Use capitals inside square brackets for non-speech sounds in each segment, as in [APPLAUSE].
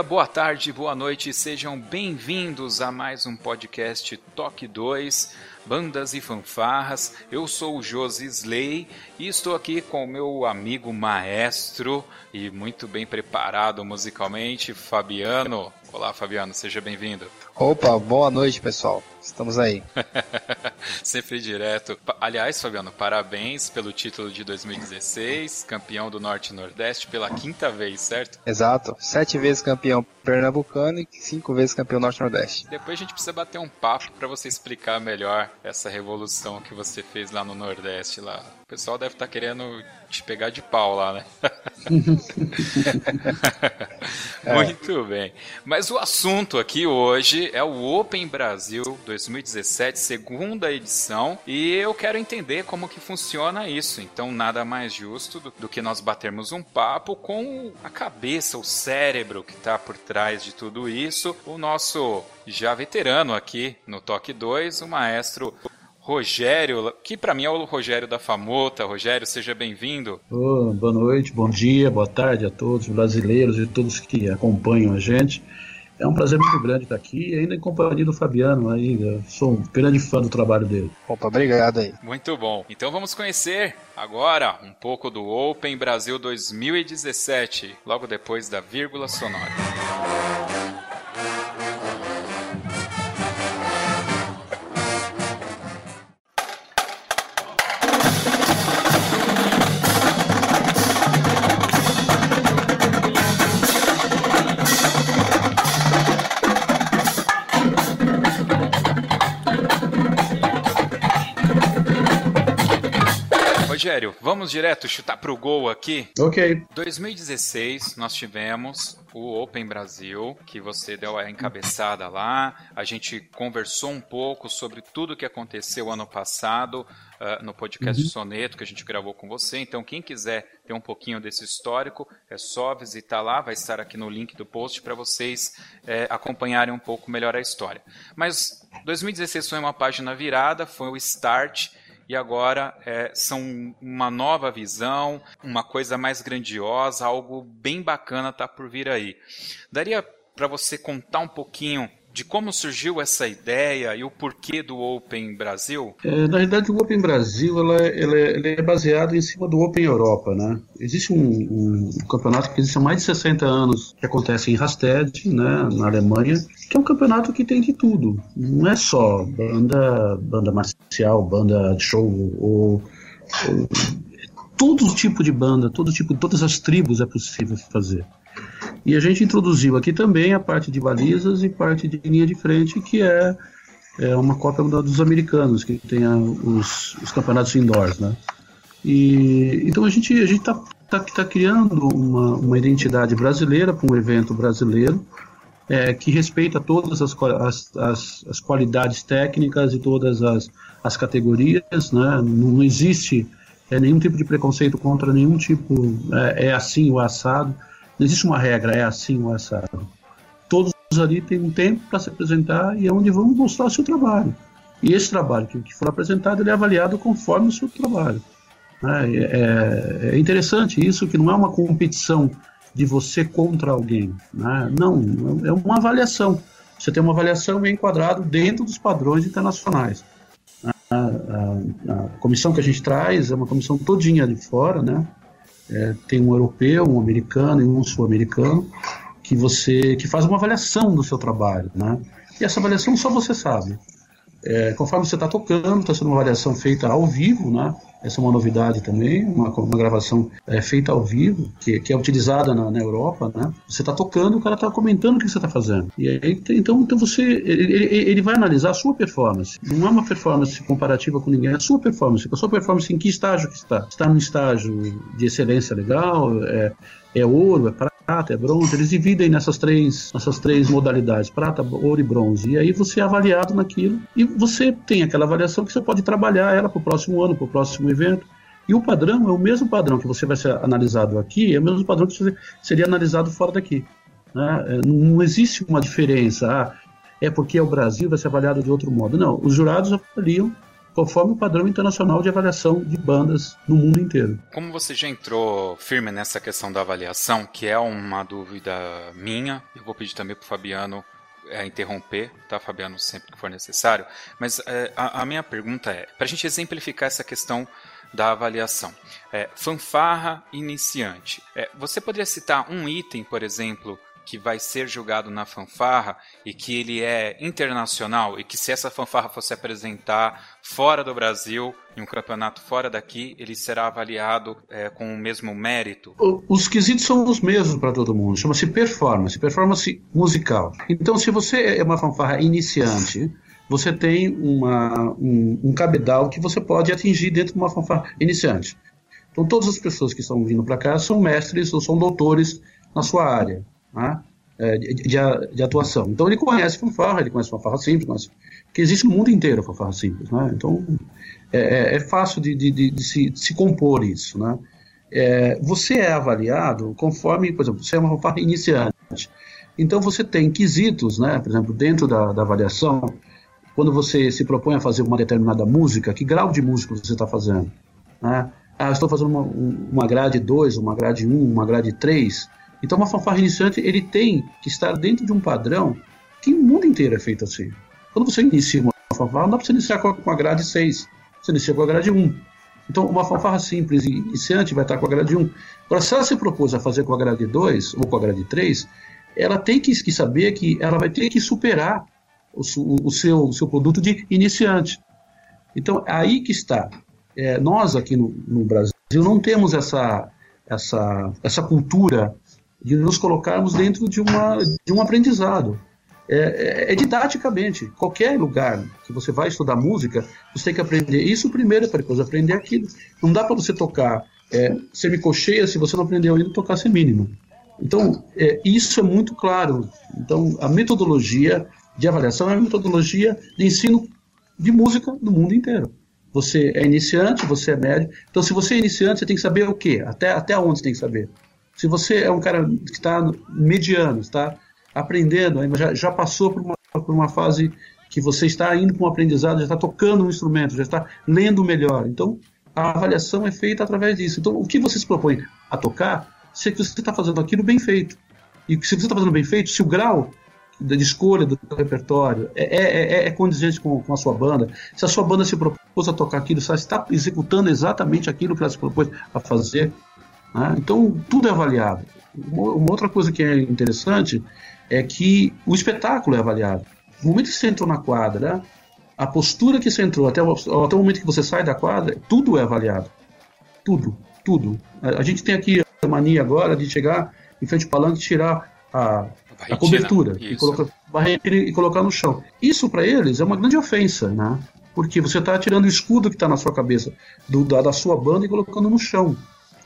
Dia, boa tarde, boa noite, sejam bem-vindos a mais um podcast Toque 2, Bandas e Fanfarras. Eu sou o Josi Slay e estou aqui com o meu amigo maestro e muito bem preparado musicalmente, Fabiano. Olá, Fabiano, seja bem-vindo. Opa, boa noite, pessoal. Estamos aí. [LAUGHS] Sempre direto. Aliás, Fabiano, parabéns pelo título de 2016, campeão do Norte e Nordeste pela quinta vez, certo? Exato. Sete vezes campeão pernambucano e cinco vezes campeão Norte e Nordeste. Depois a gente precisa bater um papo para você explicar melhor essa revolução que você fez lá no Nordeste. Lá. O pessoal deve estar tá querendo te pegar de pau lá, né? [LAUGHS] é. Muito bem. Mas o assunto aqui hoje é o Open Brasil 2017, segunda edição, e eu quero entender como que funciona isso. Então, nada mais justo do, do que nós batermos um papo com a cabeça, o cérebro que está por trás de tudo isso, o nosso já veterano aqui no Toque 2, o maestro Rogério, que para mim é o Rogério da Famota. Rogério, seja bem-vindo. Oh, boa noite, bom dia, boa tarde a todos os brasileiros e todos que acompanham a gente. É um prazer muito grande estar aqui, ainda em companhia do Fabiano. Aí, sou um grande fã do trabalho dele. Opa, obrigado aí. Muito bom. Então vamos conhecer agora um pouco do Open Brasil 2017, logo depois da vírgula sonora. Vamos direto chutar pro gol aqui? Ok. 2016 nós tivemos o Open Brasil, que você deu a encabeçada lá. A gente conversou um pouco sobre tudo que aconteceu ano passado uh, no podcast uhum. Soneto que a gente gravou com você. Então, quem quiser ter um pouquinho desse histórico, é só visitar lá, vai estar aqui no link do post para vocês é, acompanharem um pouco melhor a história. Mas 2016 foi uma página virada, foi o start e agora é, são uma nova visão, uma coisa mais grandiosa, algo bem bacana está por vir aí. Daria para você contar um pouquinho de como surgiu essa ideia e o porquê do Open Brasil? É, na realidade, o Open Brasil ela, ela, é, ela, é baseado em cima do Open Europa. Né? Existe um, um, campeonato que existe há mais de 60 anos, que acontece em Rasted, né, na Alemanha, que é um campeonato que tem de tudo. Não é só banda, banda marcial, banda de show, ou, ou todo tipo de banda, todo tipo, todas as tribos é possível fazer. E a gente introduziu aqui também a parte de balizas e parte de linha de frente, que é, é uma cópia dos americanos, que tem a, os, os, campeonatos indoors, né? E, então a gente a gente está tá, tá criando uma, uma identidade brasileira para um evento brasileiro, é, que respeita todas as, as, as, as, qualidades técnicas e todas as, as categorias, né? não existe é, nenhum tipo de preconceito contra nenhum tipo, é, é assim o assado. Não existe uma regra, é assim o assado. Todos ali têm um tempo para se apresentar e é onde vão mostrar o seu trabalho. E esse trabalho que, for apresentado, ele é avaliado conforme o seu trabalho. É, é, é, interessante isso, que não é uma competição de você contra alguém. Né? Não, é uma avaliação. Você tem uma avaliação e é enquadrado dentro dos padrões internacionais. Né? A, a, a, comissão que a gente traz é uma comissão todinha de fora, né? É, tem um europeu, um americano e um sul-americano que você que faz uma avaliação do seu trabalho, né? E essa avaliação só você sabe. É, conforme você está tocando, está sendo uma avaliação feita ao vivo, né? Essa é uma novidade também, uma, uma gravação é, feita ao vivo, que, que é utilizada na, na Europa, né? Você está tocando, o cara está comentando o que você está fazendo. E aí, então, então você, ele, ele, vai analisar a sua performance. Não é uma performance comparativa com ninguém, é a sua performance. A sua performance em que estágio que está? Está num estágio de excelência legal? É, é ouro, é prata, é bronze, eles dividem nessas três, nessas três modalidades, prata, ouro e bronze. E aí você é avaliado naquilo e você tem aquela avaliação que você pode trabalhar ela para o próximo ano, para o próximo evento. E o padrão é o mesmo padrão que você vai ser analisado aqui, é o mesmo padrão que seria analisado fora daqui. Né? É, não existe uma diferença. Ah, é porque é o Brasil, vai ser avaliado de outro modo. Não, os jurados avaliam conforme o padrão internacional de avaliação de bandas no mundo inteiro. Como você já entrou firme nessa questão da avaliação, que é uma dúvida minha, eu vou pedir também para o Fabiano é, interromper, tá, Fabiano, sempre que for necessário. Mas é, a, a, minha pergunta é, para a gente exemplificar essa questão da avaliação, é, fanfarra iniciante. É, você poderia citar um item, por exemplo, que vai ser julgado na fanfarra e que ele é internacional e que se essa fanfarra fosse apresentar fora do Brasil, em um campeonato fora daqui, ele será avaliado é, com o mesmo mérito? Os quesitos são os mesmos para todo mundo, chama-se performance, performance musical. Então, se você é uma fanfarra iniciante, você tem uma, um, um cabedal que você pode atingir dentro de uma fanfarra iniciante. Então, todas as pessoas que estão vindo para cá são mestres ou são doutores na sua área né, é, de, de, atuação. Então ele conhece fanfarra, ele conhece fanfarra simples, mas que existe no mundo inteiro fanfarra simples. Né? Então é, é, é fácil de, de, se, de, se, compor isso. Né? É, você é avaliado conforme, por exemplo, você é uma fanfarra iniciante. Então você tem quesitos, né? por exemplo, dentro da, da avaliação, quando você se propõe a fazer uma determinada música, que grau de música você está fazendo? Né? Ah, estou fazendo uma, uma grade 2, uma grade 1, uma grade 3. Então, uma fanfarra iniciante ele tem que estar dentro de um padrão que o mundo inteiro é feito assim. Quando você inicia uma fanfarra, não dá para você iniciar com a grade 6, você inicia com a grade 1. Então, uma fanfarra simples e iniciante vai estar com a grade 1. Agora, se ela se propôs a fazer com a grade 2 ou com a grade 3, ela tem que, saber que ela vai ter que superar o, o, seu, o seu produto de iniciante. Então, aí que está. É, nós aqui no, no Brasil não temos essa, essa, essa cultura de nos colocarmos dentro de, uma, de um aprendizado. É, é, é, didaticamente. Qualquer lugar que você vai estudar música, você tem que aprender isso primeiro para depois aprender aquilo. Não dá para você tocar é, semicocheia se você não aprendeu ainda tocar semínimo. Então, é, isso é muito claro. Então, a metodologia de avaliação é a metodologia de ensino de música no mundo inteiro. Você é iniciante, você é médio. Então, se você é iniciante, você tem que saber o quê? Até, até onde você tem que saber? Se você é um cara que está mediano, está aprendendo, já, já passou por uma, por uma fase que você está indo para um aprendizado, já está tocando um instrumento, já está lendo melhor. Então, a avaliação é feita através disso. Então, o que você se propõe a tocar, se é você está fazendo aquilo bem feito. E se você está fazendo bem feito, se o grau de escolha do repertório é, é, é, é condizente com, com, a sua banda, se a sua banda se propôs a tocar aquilo, se ela está executando exatamente aquilo que ela se propôs a fazer, né? Então, tudo é avaliado. Uma, outra coisa que é interessante é que o espetáculo é avaliado. No momento que você entrou na quadra, a postura que você entrou, até o, até o momento que você sai da quadra, tudo é avaliado. Tudo, tudo. A, a gente tem aqui a mania agora de chegar em frente ao palanque e tirar a, a cobertura e colocar, e colocar no chão. Isso para eles é uma grande ofensa, né? Porque você está tirando o escudo que está na sua cabeça do, da, da, sua banda e colocando no chão.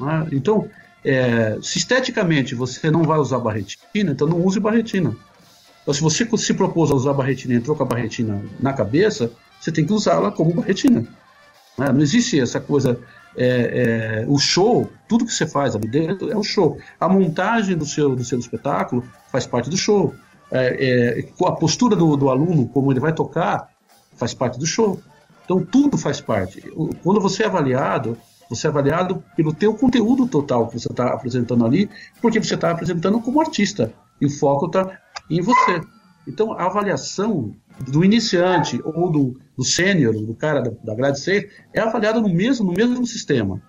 Né? Então, é, se esteticamente você não vai usar barretina, então não use barretina. Então, se você se propôs a usar barretina e entrou com a barretina na cabeça, você tem que usá-la como barretina. Né? Não existe essa coisa. É, é, o show, tudo que você faz ali dentro é o show. A montagem do seu, do seu espetáculo faz parte do show. É, é, a postura do, do aluno, como ele vai tocar, faz parte do show. Então tudo faz parte. Quando você é avaliado, você é avaliado pelo teu conteúdo total que você está apresentando ali, porque você está apresentando como artista e o foco está em você. Então, a avaliação do iniciante ou do, do sênior, do cara da, da grade 6, é avaliado no mesmo, no mesmo sistema.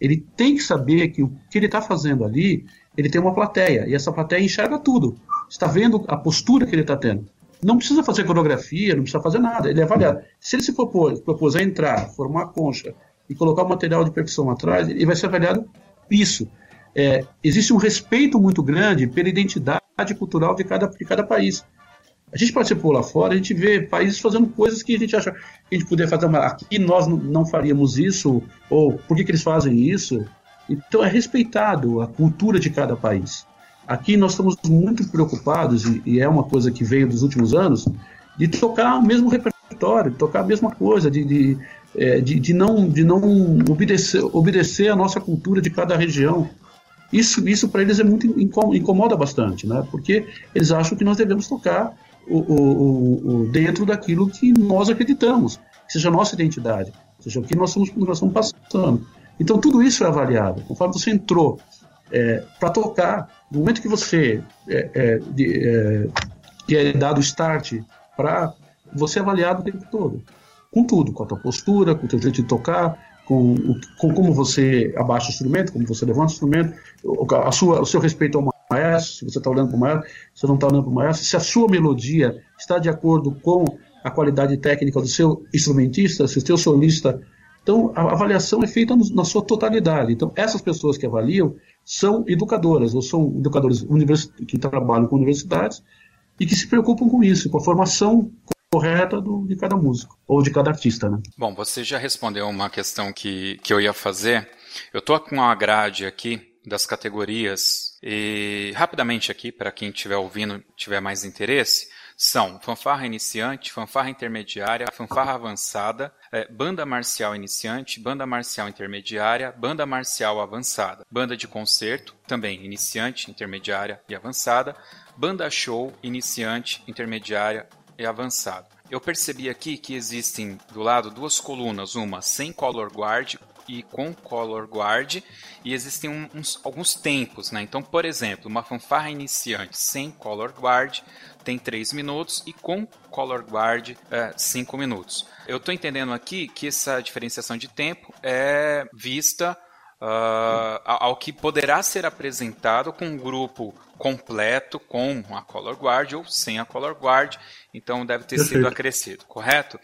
Ele tem que saber que o que ele está fazendo ali, ele tem uma plateia, e essa plateia enxerga tudo. Está vendo a postura que ele está tendo. Não precisa fazer coreografia, não precisa fazer nada, ele é avaliado. Se ele se propôs, propôs a entrar, formar concha e colocar o material de percussão atrás, ele vai ser avaliado isso. É, existe um respeito muito grande pela identidade cultural de cada, de cada país. A gente participou lá fora, a gente vê países fazendo coisas que a gente acha que a gente poderia fazer, mas aqui nós não faríamos isso, ou por que, que eles fazem isso? Então é respeitado a cultura de cada país. Aqui nós estamos muito preocupados, e, é uma coisa que veio dos últimos anos, de tocar o mesmo repertório, tocar a mesma coisa, de, de, é, de, de não, de não obedecer, obedecer a nossa cultura de cada região. Isso, isso para eles é muito incomoda bastante, né? Porque eles acham que nós devemos tocar o, o, o, dentro daquilo que nós acreditamos, que seja a nossa identidade, seja o que nós estamos, nós estamos passando. Então tudo isso é avaliado. Conforme você entrou é, para tocar, no momento que você é, é, de, é, que é dado o start para você é avaliado o tempo todo, com tudo, com a tua postura, com o teu jeito de tocar, com, com como você abaixa o instrumento, como você levanta o instrumento, a sua, o seu respeito ao maestro, se você está olhando para o maestro, se você não está olhando para o maestro, se a sua melodia está de acordo com a qualidade técnica do seu instrumentista, se o seu solista. Então, a avaliação é feita na sua totalidade. Então, essas pessoas que avaliam são educadoras, ou são educadores que trabalham com universidades e que se preocupam com isso, com a formação correta do, de cada músico, ou de cada artista. Né? Bom, você já respondeu uma questão que, que eu ia fazer. Eu estou com uma grade aqui das categorias e rapidamente aqui para quem estiver ouvindo tiver mais interesse são fanfarra iniciante, fanfarra intermediária, fanfarra avançada, é, banda marcial iniciante, banda marcial intermediária, banda marcial avançada, banda de concerto, também iniciante, intermediária e avançada, banda show, iniciante, intermediária e avançada. Eu percebi aqui que existem do lado duas colunas, uma sem color guard e com color guard e existem uns, alguns tempos, né? Então, por exemplo, uma fanfarra iniciante sem color guard tem 3 minutos e com color guard 5 é, minutos. Eu estou entendendo aqui que essa diferenciação de tempo é vista uh, ao que poderá ser apresentado com um grupo completo com a color guard ou sem a color guard, então deve ter Perfeito. sido acrescido, correto?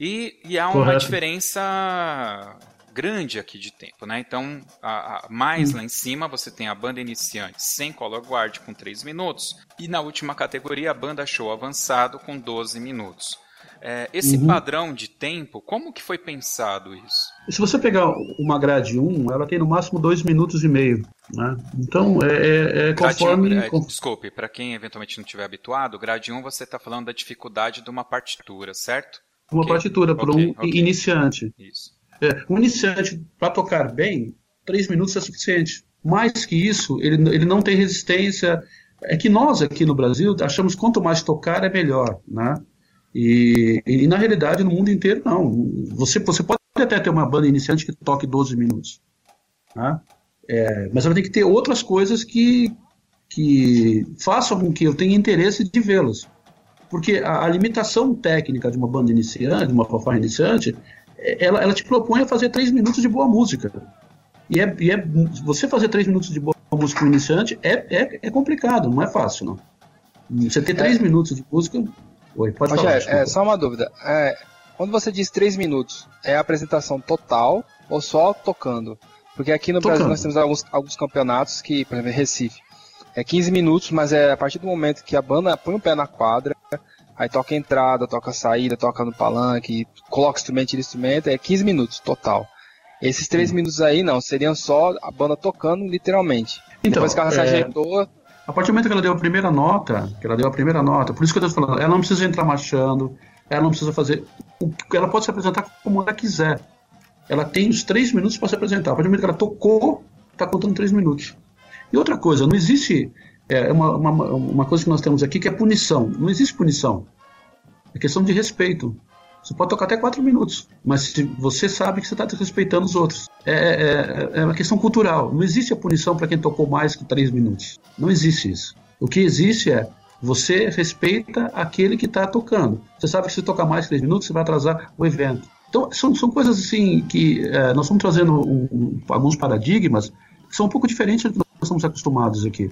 E, e há uma correto. diferença grande aqui de tempo, né? Então, a, a mais hum. lá em cima você tem a banda iniciante sem color guard com 3 minutos e na última categoria a banda show avançado com 12 minutos. É, esse uhum. padrão de tempo, como que foi pensado isso? Se você pegar uma grade 1, ela tem no máximo 2 minutos e meio. Né? Então, é, é, é conforme... é, desculpe, para quem eventualmente não estiver habituado, grade 1 você está falando da dificuldade de uma partitura, certo? Uma okay. partitura para okay, um okay. iniciante. Isso. É, um iniciante, para tocar bem, três minutos é suficiente. Mais que isso, ele, ele não tem resistência. É que nós aqui no Brasil achamos que quanto mais tocar é melhor, né? E, e, na realidade, no mundo inteiro, não. Você, você pode até ter uma banda iniciante que toque 12 minutos. Né? É, mas ela tem que ter outras coisas que, que façam com que eu tenha interesse de vê-los. Porque a, a, limitação técnica de uma banda iniciante, de uma fanfarra iniciante, ela, ela te propõe a fazer três minutos de boa música. E, é, e é, você fazer três minutos de boa música com iniciante é, é, é complicado, não é fácil, não. Você ter três é. minutos de música. Oi, pode falar. é, só uma dúvida. É, quando você diz três minutos, é a apresentação total ou só tocando? Porque aqui no tocando. Brasil nós temos alguns, alguns campeonatos que, por exemplo, Recife, é 15 minutos, mas é a partir do momento que a banda põe o pé na quadra, Aí toca a entrada, toca a saída, toca no palanque, coloca instrumento, tira instrumento, é 15 minutos total. Esses 3 minutos aí não, seriam só a banda tocando literalmente. Então, Depois que ela se é... ajeitou. A partir do momento que ela deu a primeira nota, que ela deu a primeira nota, por isso que eu estou falando, ela não precisa entrar marchando, ela não precisa fazer. Ela pode se apresentar como ela quiser. Ela tem os três minutos para se apresentar. A partir do momento que ela tocou, está contando três minutos. E outra coisa, não existe é uma, uma, uma coisa que nós temos aqui que é punição. Não existe punição. É questão de respeito. Você pode tocar até quatro minutos, mas você sabe que você está respeitando os outros. É, é, é, é uma questão cultural. Não existe a punição para quem tocou mais que três minutos. Não existe isso. O que existe é Você respeita aquele que está tocando. Você sabe que se tocar mais de três minutos, você vai atrasar o evento. Então, são, são coisas assim que é, nós estamos trazendo um, um, alguns paradigmas que são um pouco diferentes do que nós estamos acostumados aqui.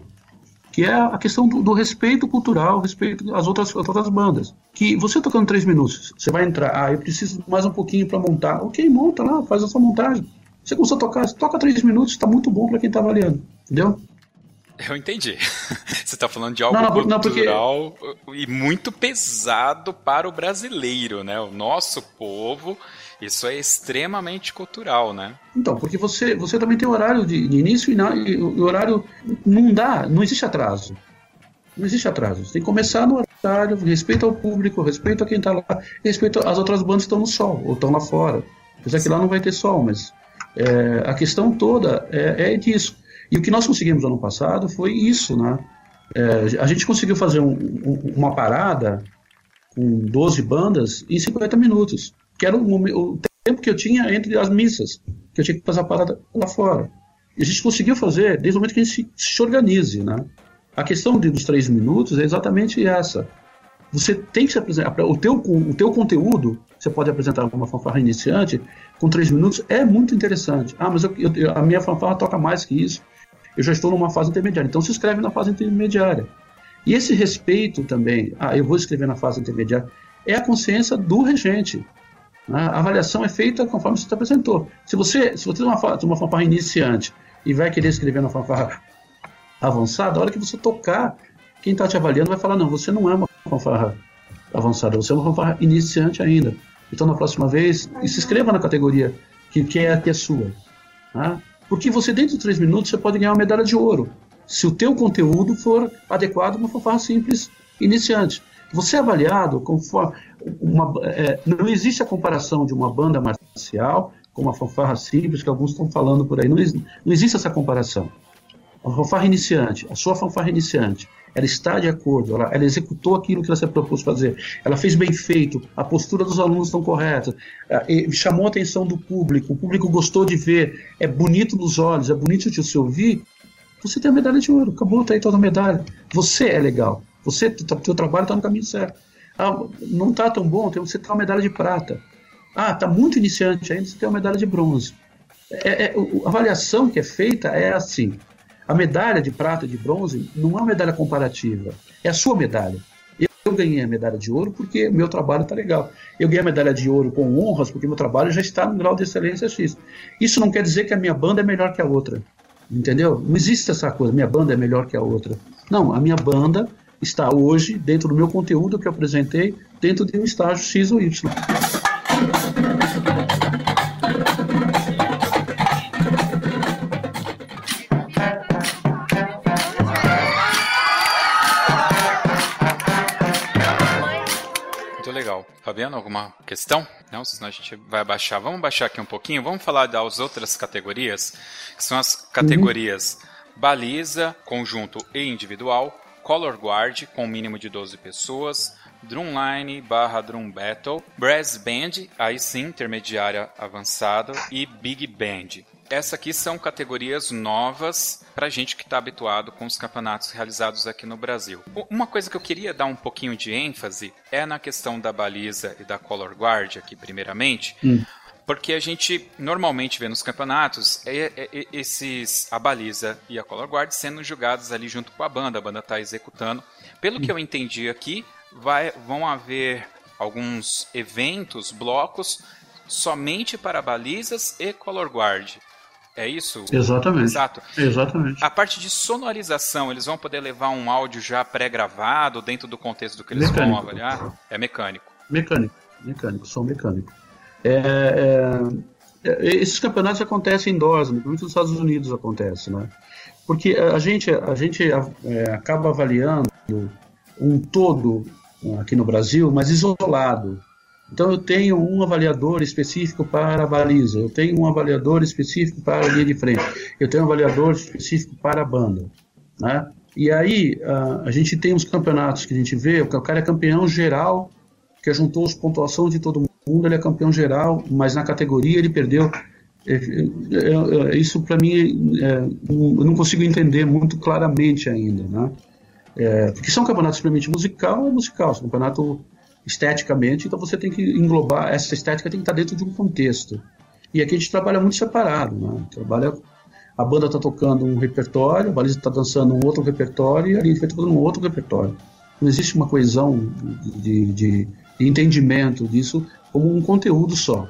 Que é a questão do, do respeito cultural, respeito às outras, às outras bandas. Que você tocando três minutos, você vai entrar, ah, eu preciso mais um pouquinho para montar. Ok, monta lá, faz a sua montagem. Você começou a tocar, toca três minutos, está muito bom para quem está avaliando. Entendeu? Eu entendi. [LAUGHS] Você está falando de algo não, não, cultural não, porque... e muito pesado para o brasileiro, né? O nosso povo, isso é extremamente cultural, né? Então, porque você, você também tem horário de, de início e, na, e o horário não dá, não existe atraso. Não existe atraso. Você tem que começar no horário, respeito ao público, respeito a quem está lá, respeito às outras bandas que estão no sol ou estão lá fora. Apesar que lá não vai ter sol, mas é, a questão toda é, é disso. E o que nós conseguimos ano passado foi isso, né? É, a gente conseguiu fazer um, um, uma parada com 12 bandas em 50 minutos, que era o, o, tempo que eu tinha entre as missas, que eu tinha que fazer a parada lá fora. E a gente conseguiu fazer desde o momento que a gente se, se organize, né? A questão de, dos três minutos é exatamente essa. Você tem que se apresentar. O teu, o teu conteúdo, você pode apresentar uma fanfarra iniciante com três minutos, é muito interessante. Ah, mas eu, eu, a minha fanfarra toca mais que isso eu já estou numa fase intermediária. Então se inscreve na fase intermediária. E esse respeito também, ah, eu vou escrever na fase intermediária, é a consciência do regente. A avaliação é feita conforme você apresentou. Se você, se você tem uma, uma fanfarra iniciante e vai querer escrever na fanfarra avançada, a hora que você tocar, quem está te avaliando vai falar: não, você não é uma fanfarra avançada, você é uma fanfarra iniciante ainda. Então, na próxima vez, se inscreva na categoria que, que é, que é sua. Né? Porque você, dentro de três minutos, você pode ganhar uma medalha de ouro. Se o teu conteúdo for adequado a uma fanfarra simples iniciante. Você é avaliado conforme... Uma, é, não existe a comparação de uma banda marcial com uma fanfarra simples, que alguns estão falando por aí. Não, não existe essa comparação. A fanfarra iniciante, a sua fanfarra iniciante, ela está de acordo, ela, ela, executou aquilo que ela se propôs fazer, ela fez bem feito, a postura dos alunos estão correta, chamou a atenção do público, o público gostou de ver, é bonito nos olhos, é bonito de se ouvir, você tem a medalha de ouro, acabou, está aí toda a medalha. Você é legal, você, teu trabalho está no caminho certo. Ah, não está tão bom, você tem uma medalha de prata. Ah, está muito iniciante ainda, você tem uma medalha de bronze. É, é, a avaliação que é feita é assim: a medalha de prata e de bronze não é uma medalha comparativa, é a sua medalha. Eu ganhei a medalha de ouro porque meu trabalho está legal. Eu ganhei a medalha de ouro com honras porque meu trabalho já está no grau de excelência X. Isso não quer dizer que a minha banda é melhor que a outra. Entendeu? Não existe essa coisa, minha banda é melhor que a outra. Não, a minha banda está hoje, dentro do meu conteúdo que eu apresentei, dentro de um estágio X ou Y. Fabiano, alguma questão? Não, senão a gente vai abaixar. Vamos baixar aqui um pouquinho. Vamos falar das outras categorias, que são as categorias uhum. baliza, conjunto e individual, color guard, com mínimo de 12 pessoas, drumline barra drum battle, brass band, aí sim, intermediária avançada, e big band. Essa aqui são categorias novas para gente que está habituado com os campeonatos realizados aqui no Brasil. Uma coisa que eu queria dar um pouquinho de ênfase é na questão da baliza e da color guard aqui, primeiramente. Hum. Porque a gente normalmente vê nos campeonatos é, é, é, esses a baliza e a color guard sendo jogados ali junto com a banda, a banda está executando. Pelo que eu entendi aqui, vai, vão haver alguns eventos, blocos somente para balizas e color guard. É isso? Exatamente. Exato. Exatamente. A parte de sonorização, eles vão poder levar um áudio já pré-gravado dentro do contexto do que eles mecânico. vão avaliar? É mecânico. Mecânico, mecânico, som mecânico. É, é, é esses campeonatos acontecem em DOS, principalmente nos Estados Unidos acontece, né? Porque a gente, a gente acaba avaliando um todo aqui no Brasil, mas isolado. Então eu tenho um avaliador específico para a baliza, eu tenho um avaliador específico para a linha de frente, eu tenho um avaliador específico para a banda, né? E aí a, a gente tem uns campeonatos que a gente vê, o cara é campeão geral, que juntou as pontuações de todo mundo, ele é campeão geral, mas na categoria ele perdeu. É, é, é, isso para mim é, eu não consigo entender muito claramente ainda, né? É, porque se é um simplesmente musical, é musical. Um campeonato esteticamente, então você tem que englobar, essa estética tem que estar dentro de um contexto. E aqui a gente trabalha muito separado, né? Trabalha, a banda está tocando um repertório, a baliza está dançando um outro repertório e a frente está tocando um outro repertório. Não existe uma coesão de, de, de entendimento disso como um conteúdo só.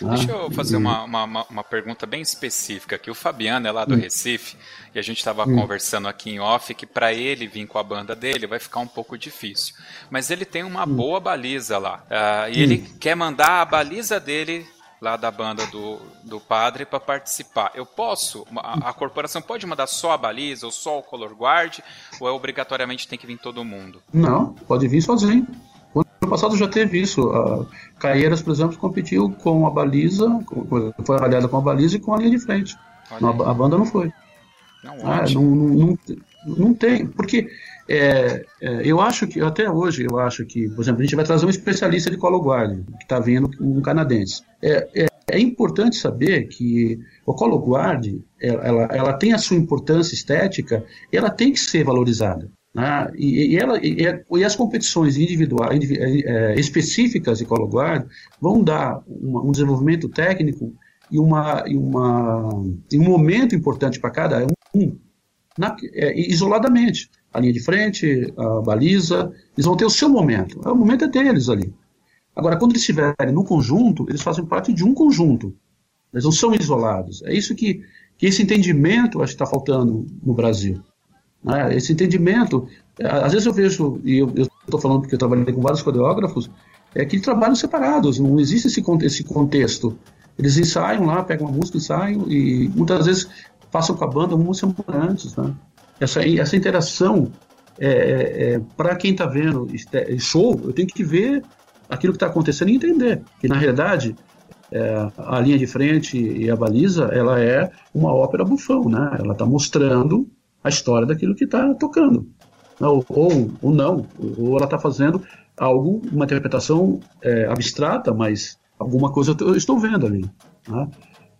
Deixa eu fazer uma, uma, uma, pergunta bem específica aqui. O Fabiano é lá do hum. Recife e a gente estava hum. conversando aqui em off que para ele vir com a banda dele vai ficar um pouco difícil. Mas ele tem uma hum. boa baliza lá uh, e ele quer mandar a baliza dele lá da banda do, do padre para participar. Eu posso? A, a, corporação pode mandar só a baliza ou só o color guard ou é obrigatoriamente tem que vir todo mundo? Não, pode vir sozinho. Passado já teve isso. A Caieiras, por exemplo, competiu com a baliza, foi avaliada com a baliza e com a linha de frente. A, a banda não foi. Não, ah, não, não, não, tem, porque é, é, eu acho que, até hoje, eu acho que, por exemplo, a gente vai trazer um especialista de colo guard, que está vindo, um canadense. É, é, é, importante saber que o colo guard, ela, ela tem a sua importância estética, ela tem que ser valorizada. Né? E, e, ela, e, e, as competições individuais, é, específicas de Colo Guard vão dar uma, um desenvolvimento técnico e, uma, e, uma, um momento importante para cada um, na, é, isoladamente. A linha de frente, a baliza, eles vão ter o seu momento. O momento é deles ali. Agora, quando eles estiverem no conjunto, eles fazem parte de um conjunto. Eles não são isolados. É isso que, que esse entendimento acho que está faltando no Brasil. Né? Esse entendimento, às vezes eu vejo, e eu estou falando porque eu trabalhei com vários coreógrafos, é que trabalham separados, não existe esse, esse contexto. Eles ensaiam lá, pegam uma música, ensaiam, e muitas vezes passam com a banda uma semana antes. Né? Essa, essa interação, é, é, é para quem está vendo show, eu tenho que ver aquilo que está acontecendo e entender. Que na realidade, é, a linha de frente e a baliza, ela é uma ópera bufão, né? Ela está mostrando a história daquilo que está tocando. Ou, ou, ou, não, ou ela está fazendo algo, uma interpretação é, abstrata, mas alguma coisa eu estou vendo ali. Né?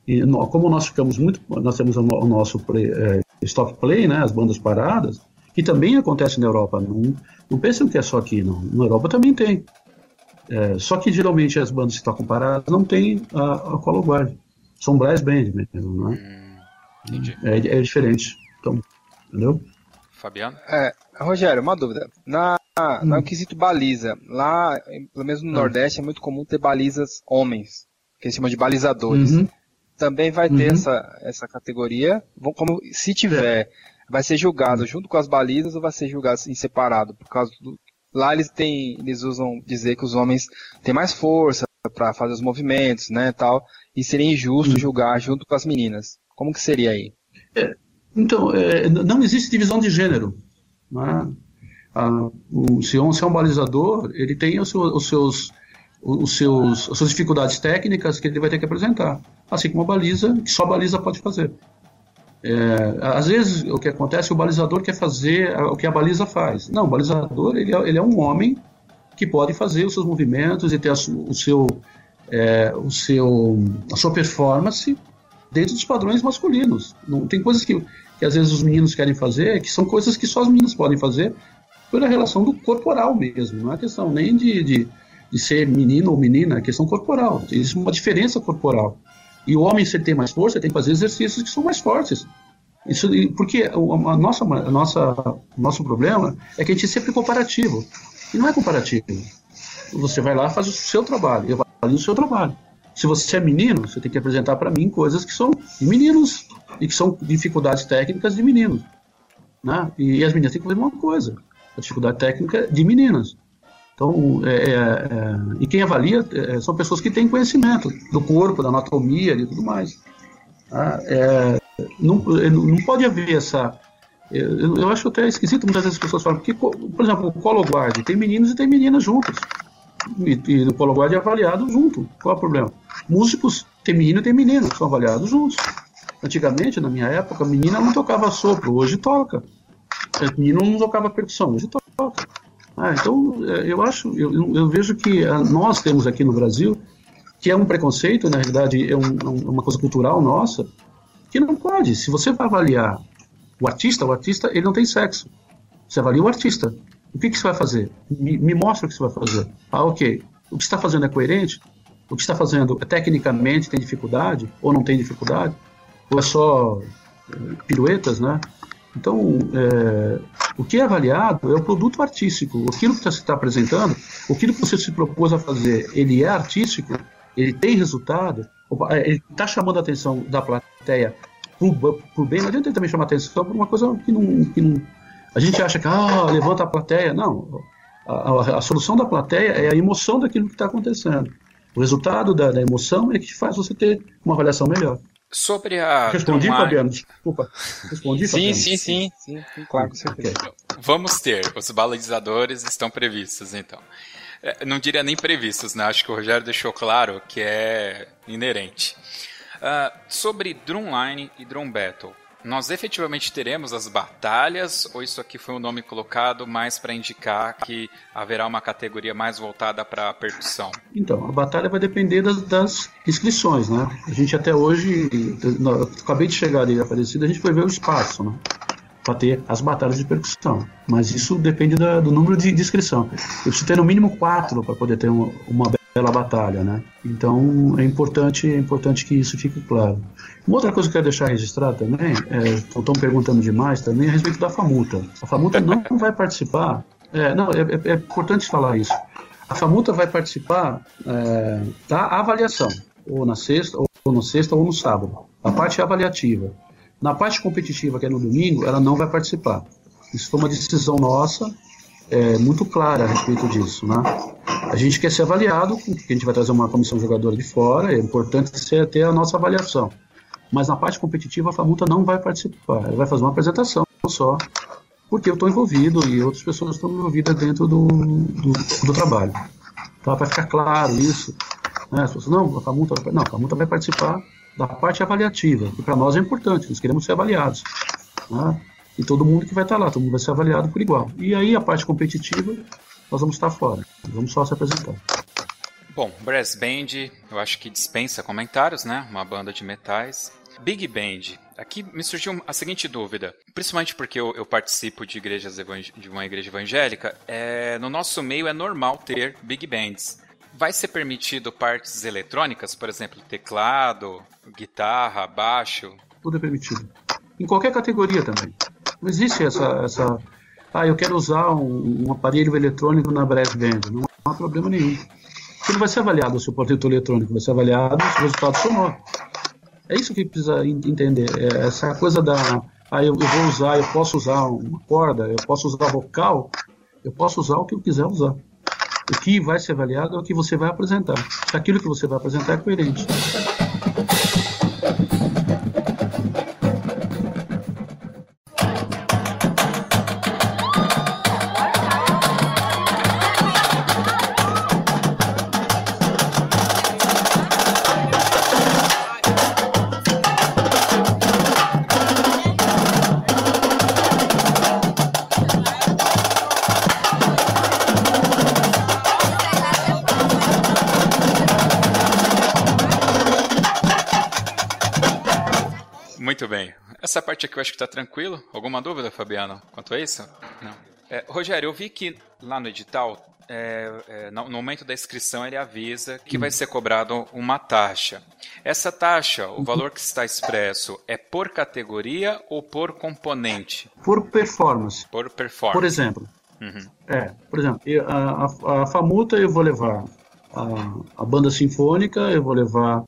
E no, como nós ficamos muito, nós temos o, nosso play, é, stop play, né, as bandas paradas, que também acontece na Europa. Não, não pensam que é só aqui, não. Na Europa também tem. É, só que geralmente as bandas que tocam paradas não tem a, a color guard. São brass band mesmo, né? Hum, é, é diferente. Então, entendeu? Fabiano? É, Rogério, uma dúvida. Na, hum. no quesito baliza, lá, pelo menos no hum. Nordeste, é muito comum ter balizas homens, que eles chamam de balizadores. Uhum. Também vai ter uhum. essa, essa categoria, como se tiver, vai ser julgado junto com as balizas ou vai ser julgado em separado? Por causa do, lá eles têm, eles usam dizer que os homens têm mais força para fazer os movimentos, né, tal, e seria injusto uhum. julgar junto com as meninas. Como que seria aí? É, então, é, não existe divisão de gênero. Né? Ah, o, se, um, se é um balizador, ele tem os, seus, os seus, os seus, as suas dificuldades técnicas que ele vai ter que apresentar. Assim como a baliza, que só a baliza pode fazer. É, às vezes o que acontece, o balizador quer fazer o que a baliza faz. Não, o balizador ele é, ele é um homem que pode fazer os seus movimentos e ter a, o seu, é, o seu, a sua performance dentro dos padrões masculinos. Não, tem coisas que, que às vezes os meninos querem fazer que são coisas que só as meninas podem fazer pela relação do corporal mesmo. Não é questão nem de, de, de ser menino ou menina, é questão corporal. Existe uma diferença corporal. E o homem, se ele tem mais força, tem que fazer exercícios que são mais fortes. Isso, porque a nossa, a nossa, nosso problema é que a gente é sempre comparativo. E não é comparativo. Você vai lá faz o seu trabalho, eu faço o seu trabalho. Se você é menino, você tem que apresentar para mim coisas que são de meninos e que são dificuldades técnicas de meninos. Né? E as meninas têm que fazer uma coisa, a dificuldade técnica de meninas. Então, é, é, é, e quem avalia é, são pessoas que têm conhecimento do corpo, da anatomia e tudo mais. Tá? É, não, não pode haver essa. Eu, eu, acho até esquisito muitas vezes as pessoas falam, porque, por exemplo, o colo guard tem meninos e tem meninas juntos. E, e o colo guard é avaliado junto. Qual é o problema? Músicos, tem menino e tem menino, são avaliados juntos. Antigamente, na minha época, a menina não tocava sopro, hoje toca. Menino não tocava percussão, hoje toca. Ah, então, é, eu acho, eu, eu vejo que ah, nós temos aqui no Brasil, que é um preconceito, na realidade, é um, é uma coisa cultural nossa, que não pode. Se você vai avaliar o artista, o artista ele não tem sexo. Você avalia o artista. O que, que você vai fazer? Me, me mostra o que você vai fazer. Ah, ok. O que está fazendo é coerente? O que está fazendo é tecnicamente tem dificuldade ou não tem dificuldade? Ou é só eh, piruetas, né? Então, é, o que é avaliado é o produto artístico. Aquilo que você está apresentando, aquilo que você se propôs a fazer, ele é artístico, ele tem resultado, é, ele está chamando a atenção da plateia por, bem, não adianta ele também chamar a atenção por uma coisa que não, que não a gente acha que ah, levanta a plateia. Não, a, a, a solução da plateia é a emoção daquilo que está acontecendo. O resultado da, da emoção é que faz você ter uma avaliação melhor. Sobre a. Respondi, Drumline... Fabiano? Desculpa. Respondi, sim, Fabiano? Sim, sim, sim, sim. Claro, com certeza. Okay. Vamos ter. Os balizadores estão previstos, então. É, não diria nem previstos, né? Acho que o Rogério deixou claro que é inerente. Uh, sobre Drumline e Drum Battle. Nós efetivamente teremos as batalhas ou isso aqui foi um nome colocado mais para indicar que haverá uma categoria mais voltada para a percussão? Então, a batalha vai depender das, das, inscrições, né? A gente até hoje, acabei de chegar ali Aparecida, a gente foi ver o espaço, né? Para ter as batalhas de percussão. Mas isso depende da, do número de, de inscrição. Eu preciso ter no mínimo quatro para poder ter uma, uma pela batalha, né? Então é importante, é importante que isso fique claro. Uma outra coisa que eu quero deixar registrado também, é, estão perguntando demais também a respeito da FAMUTA. A FAMUTA não [LAUGHS] vai participar, é, não, é, é, é, importante falar isso. A FAMUTA vai participar é, da avaliação, ou na sexta, ou no sexta ou no sábado. A parte avaliativa. Na parte competitiva, que é no domingo, ela não vai participar. Isso foi uma decisão nossa, é, muito clara a respeito disso, né? A gente quer ser avaliado, porque a gente vai trazer uma comissão jogadora de fora, é importante ser, ter a nossa avaliação. Mas na parte competitiva a Famuta não vai participar, ela vai fazer uma apresentação só, porque eu estou envolvido e outras pessoas estão envolvidas dentro do, do, do trabalho. Tá? Para ficar claro isso, né? As pessoas, não, a Famuta, não, a Famuta vai participar da parte avaliativa, que para nós é importante, nós queremos ser avaliados. Né? E todo mundo que vai estar lá, todo mundo vai ser avaliado por igual. E aí a parte competitiva, nós vamos estar fora. Vamos só se apresentar. Bom, Brass Band, eu acho que dispensa comentários, né? Uma banda de metais. Big Band. Aqui me surgiu a seguinte dúvida, principalmente porque eu, eu participo de igrejas de uma igreja evangélica. É, no nosso meio é normal ter big bands. Vai ser permitido partes eletrônicas, por exemplo, teclado, guitarra, baixo? Tudo é permitido. Em qualquer categoria também. Não existe essa, essa ah, eu quero usar um, um aparelho eletrônico na Brass Band. Não há problema nenhum. Porque não vai ser avaliado o seu protetor eletrônico, vai ser avaliado o resultado sonoro. É isso que precisa entender. É essa coisa da. Ah, eu, eu, vou usar, eu posso usar uma corda, eu posso usar vocal, eu posso usar o que eu quiser usar. O que vai ser avaliado é o que você vai apresentar. Se aquilo que você vai apresentar é coerente. Essa parte aqui eu acho que está tranquilo. Alguma dúvida, Fabiano, quanto a isso? Não. É, Rogério, eu vi que lá no edital, é, é, no, momento da inscrição, ele avisa que vai ser cobrado uma taxa. Essa taxa, o valor que está expresso, é por categoria ou por componente? Por performance. Por performance. Por exemplo. Uhum. É, por exemplo, a, a, a FAMUTA eu vou levar a, a banda sinfônica, eu vou levar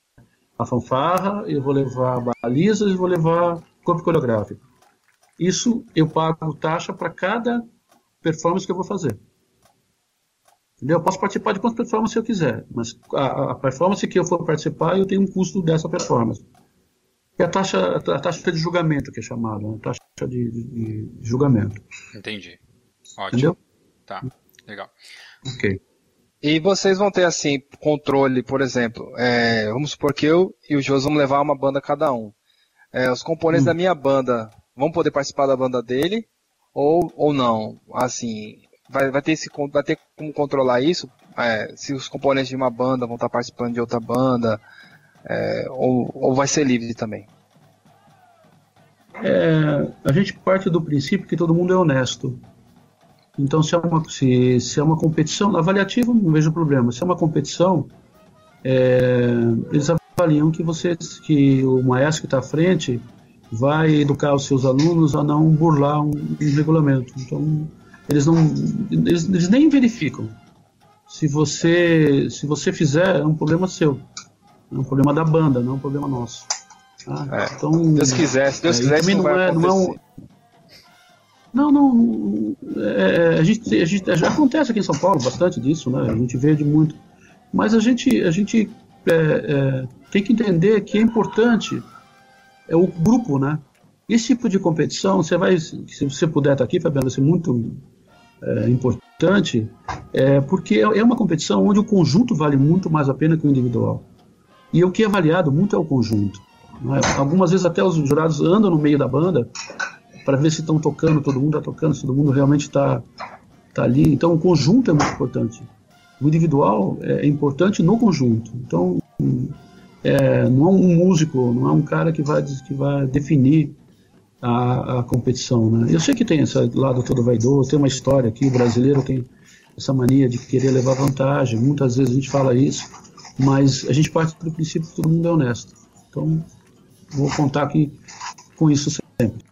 a fanfarra, eu vou levar balizas, eu vou levar corpo coreográfico. Isso eu pago taxa para cada performance que eu vou fazer. Entendeu? Eu posso participar de quantas performances eu quiser, mas a, a, performance que eu for participar, eu tenho um custo dessa performance. E a taxa, a taxa de julgamento, que é chamada, né? taxa de, de, de, julgamento. Entendi. Ótimo. Entendeu? Tá, legal. Ok. E vocês vão ter, assim, controle, por exemplo, é, vamos supor que eu e o José vamos levar uma banda cada um é, os componentes hum. da minha banda vão poder participar da banda dele ou, ou não? Assim, vai, vai, ter esse, vai ter como controlar isso? É, se os componentes de uma banda vão estar participando de outra banda, é, ou, ou vai ser livre também? É, a gente parte do princípio que todo mundo é honesto. Então, se é uma, se, se é uma competição, avaliativa não vejo problema. Se é uma competição, é, eles avaliam que você, que o maestro que está à frente vai educar os seus alunos a não burlar um, um regulamento. Então, eles não, eles, eles, nem verificam. Se você, se você fizer, é um problema seu, é um problema da banda, não é um problema nosso. Ah, é. Então, Deus quiser, se Deus é, quiser, isso não, é, não é um, não, não. É, a, gente, a gente acontece aqui em São Paulo bastante disso, né? A gente vê de muito. Mas a gente, a gente é, é, tem que entender que é importante é o grupo, né? Esse tipo de competição, você vai, se você puder estar aqui, Fabiano, vai ser muito é, importante, é, porque é uma competição onde o conjunto vale muito mais a pena que o individual. E o que é avaliado muito é o conjunto. Né? Algumas vezes até os jurados andam no meio da banda para ver se estão tocando, todo mundo está tocando, se todo mundo realmente está tá ali. Então, o conjunto é muito importante. O individual é importante no conjunto. Então, é, não é um músico, não é um cara que vai, que vai definir a, a competição. Né? Eu sei que tem esse lado todo vaidoso, tem uma história aqui, o brasileiro tem essa mania de querer levar vantagem, muitas vezes a gente fala isso, mas a gente parte do princípio que todo mundo é honesto. Então, vou contar aqui com isso.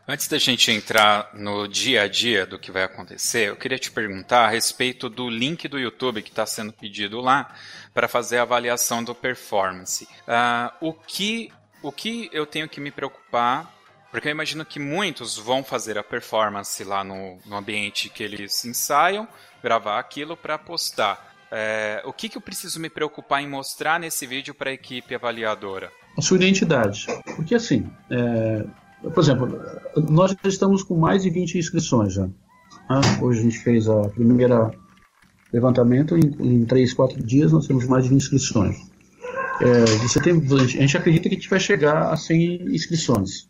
Antes da gente entrar no dia a dia do que vai acontecer, eu queria te perguntar a respeito do link do YouTube que está sendo pedido lá para fazer a avaliação do performance. Uh, o, que, o que eu tenho que me preocupar porque eu imagino que muitos vão fazer a performance lá no, no ambiente que eles ensaiam, gravar aquilo para postar. É, o que, que eu preciso me preocupar em mostrar nesse vídeo para a equipe avaliadora? A sua identidade. Porque assim, é, por exemplo, nós já estamos com mais de 20 inscrições já. Né? Hoje a gente fez a primeira levantamento, em, em 3, 4 dias nós temos mais de 20 inscrições. É, você tem, a gente acredita que a gente vai chegar a 100 inscrições,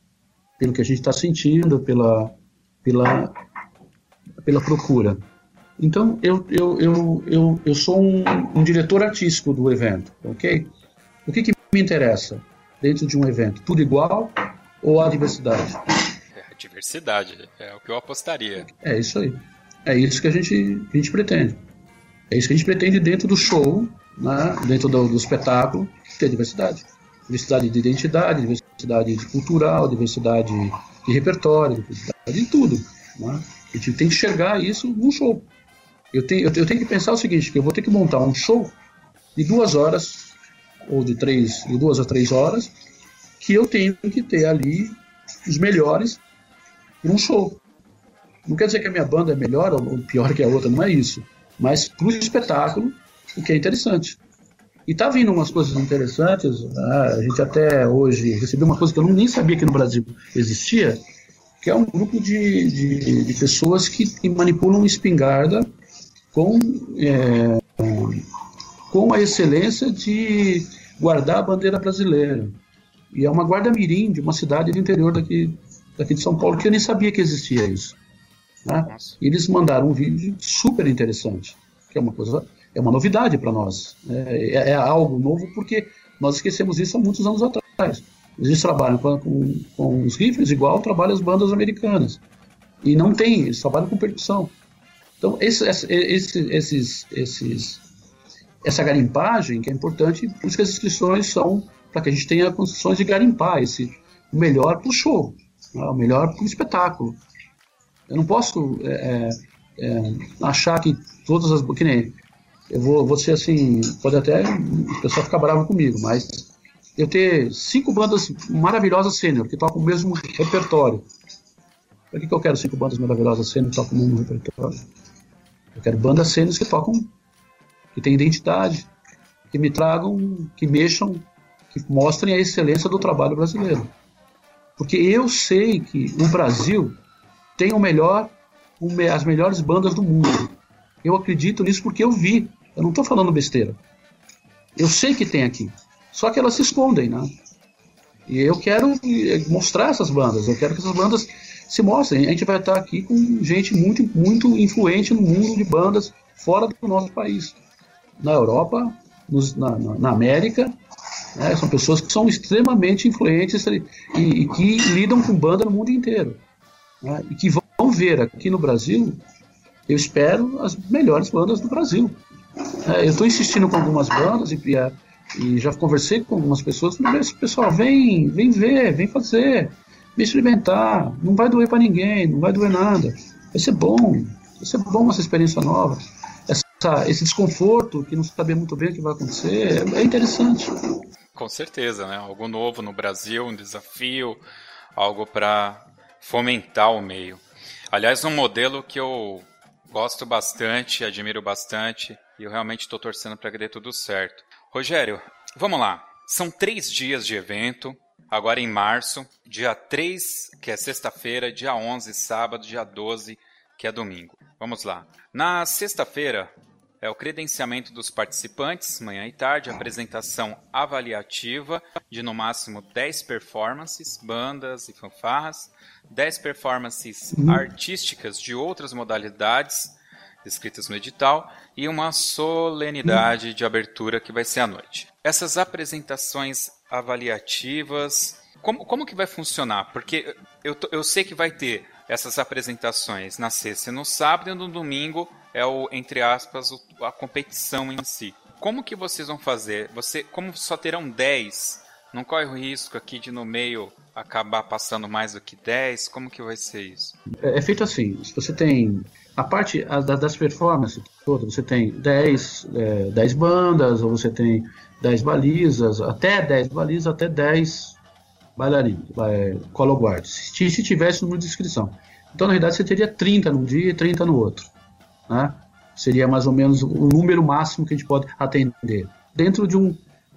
pelo que a gente está sentindo, pela, pela, pela procura. Então, eu, eu, eu, eu, eu sou um, um diretor artístico do evento, ok? O que, que me interessa dentro de um evento? Tudo igual? Ou a diversidade? É, a diversidade, é o que eu apostaria. É isso aí. É isso que a gente, a gente pretende. É isso que a gente pretende dentro do show, né, dentro do, do espetáculo, ter diversidade. Diversidade de identidade, diversidade cultural, diversidade de repertório, diversidade de tudo. Né? A gente tem que enxergar isso num show. Eu tenho, eu tenho que pensar o seguinte, que eu vou ter que montar um show de duas horas, ou de três, de duas a três horas, que eu tenho que ter ali os melhores para um show. Não quer dizer que a minha banda é melhor ou pior que a outra, não é isso. Mas para o espetáculo, o que é interessante. E tá vindo umas coisas interessantes. Né? A gente até hoje recebeu uma coisa que eu nem sabia que no Brasil existia, que é um grupo de, de, de pessoas que, manipulam espingarda com, é, com a excelência de guardar a bandeira brasileira. E é uma guarda-mirim de uma cidade do interior daqui, daqui de São Paulo, que eu nem sabia que existia isso. Né? E eles mandaram um vídeo super interessante, que é uma coisa, é uma novidade para nós. É, é, é, algo novo porque nós esquecemos isso há muitos anos atrás. Eles trabalham com, com, com os rifles igual trabalham as bandas americanas. E não tem, eles trabalham com percussão. Então, esse, esse, esses, esses, essa garimpagem que é importante, por isso que as inscrições são para que a gente tenha condições de garimpar esse o melhor para o show, né, o melhor para o espetáculo. Eu não posso é, é, é, achar que todas as. Que nem, eu vou, vou ser assim, pode até o pessoal ficar bravo comigo, mas eu ter cinco bandas maravilhosas sênior que tocam o mesmo repertório. Para que, que eu quero cinco bandas maravilhosas sênior que tocam o mesmo repertório? Eu quero bandas sênior que tocam, que têm identidade, que me tragam, que mexam que mostrem a excelência do trabalho brasileiro. Porque eu sei que o Brasil tem o melhor, as melhores bandas do mundo. Eu acredito nisso porque eu vi. Eu não estou falando besteira. Eu sei que tem aqui. Só que elas se escondem, né? E eu quero eh, mostrar essas bandas. Eu quero que essas bandas se mostrem. A gente vai estar aqui com gente muito, muito influente no mundo de bandas fora do nosso país. Na Europa, nos, na, na América né? São pessoas que são extremamente influentes e, e, que lidam com banda no mundo inteiro. Né? E que vão ver aqui no Brasil eu espero as melhores bandas do Brasil. É, eu estou insistindo com algumas bandas e, e, já conversei com algumas pessoas. Pessoal, vem, vem ver, vem fazer, vem experimentar. Não vai doer para ninguém, não vai doer nada. Vai ser bom, vai ser bom essa experiência nova. Essa, esse desconforto que não sabe muito bem o que vai acontecer é, é interessante. Com certeza, né? Algo novo no Brasil, um desafio, algo para fomentar o meio. Aliás, um modelo que eu gosto bastante, admiro bastante e eu realmente estou torcendo para que dê tudo certo. Rogério, vamos lá. São três dias de evento, agora em março, dia 3, que é sexta-feira, dia 11, sábado, dia 12, que é domingo. Vamos lá. Na sexta-feira, é o credenciamento dos participantes, manhã e tarde, apresentação avaliativa de no máximo 10 performances, bandas e fanfarras, 10 performances uhum. artísticas de outras modalidades descritas no edital e uma solenidade uhum. de abertura que vai ser à noite. Essas apresentações avaliativas, como, como que vai funcionar? Porque eu, eu sei que vai ter essas apresentações na sexta e no sábado e no domingo é o, entre aspas, a competição em si. Como que vocês vão fazer? Você, como só terão 10, não corre o risco aqui de no meio acabar passando mais do que 10? Como que vai ser isso? É, é feito assim, se você tem a parte das performances todas, você tem 10, é, 10 bandas, ou você tem 10 balizas, até 10 balizas, até 10 bailarinos, é, colo guard, se, se tivesse uma descrição. Então, na verdade, você teria 30 num dia e 30 no outro né? Seria mais ou menos o número máximo que a gente pode atender. Dentro de um,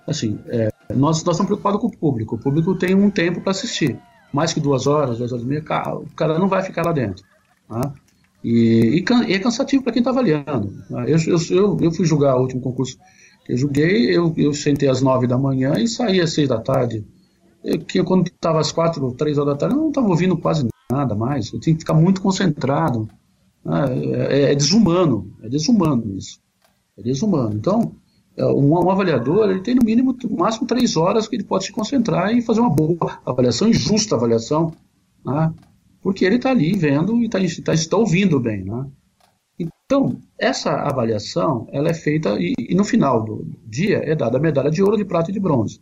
assim, é, nós, nós estamos preocupados com o público. O público tem um tempo para assistir. Mais que duas horas, duas horas e meia, o cara não vai ficar lá dentro. Né? E, e, é cansativo para quem está avaliando. Né? Eu, eu, eu, fui julgar o último concurso que eu julguei, eu, eu sentei às nove da manhã e saí às seis da tarde. Eu, que quando estava às quatro, três horas da tarde, eu não estava ouvindo quase nada mais. Eu tinha que ficar muito concentrado. É, é, é, desumano, é desumano isso. É desumano. Então, é, um, um, avaliador ele tem no mínimo, no máximo três horas que ele pode se concentrar e fazer uma boa avaliação, justa avaliação, né? porque ele está ali vendo e está tá, tá ouvindo bem. Né? Então, essa avaliação ela é feita e, e, no final do dia é dada a medalha de ouro, de prata e de bronze.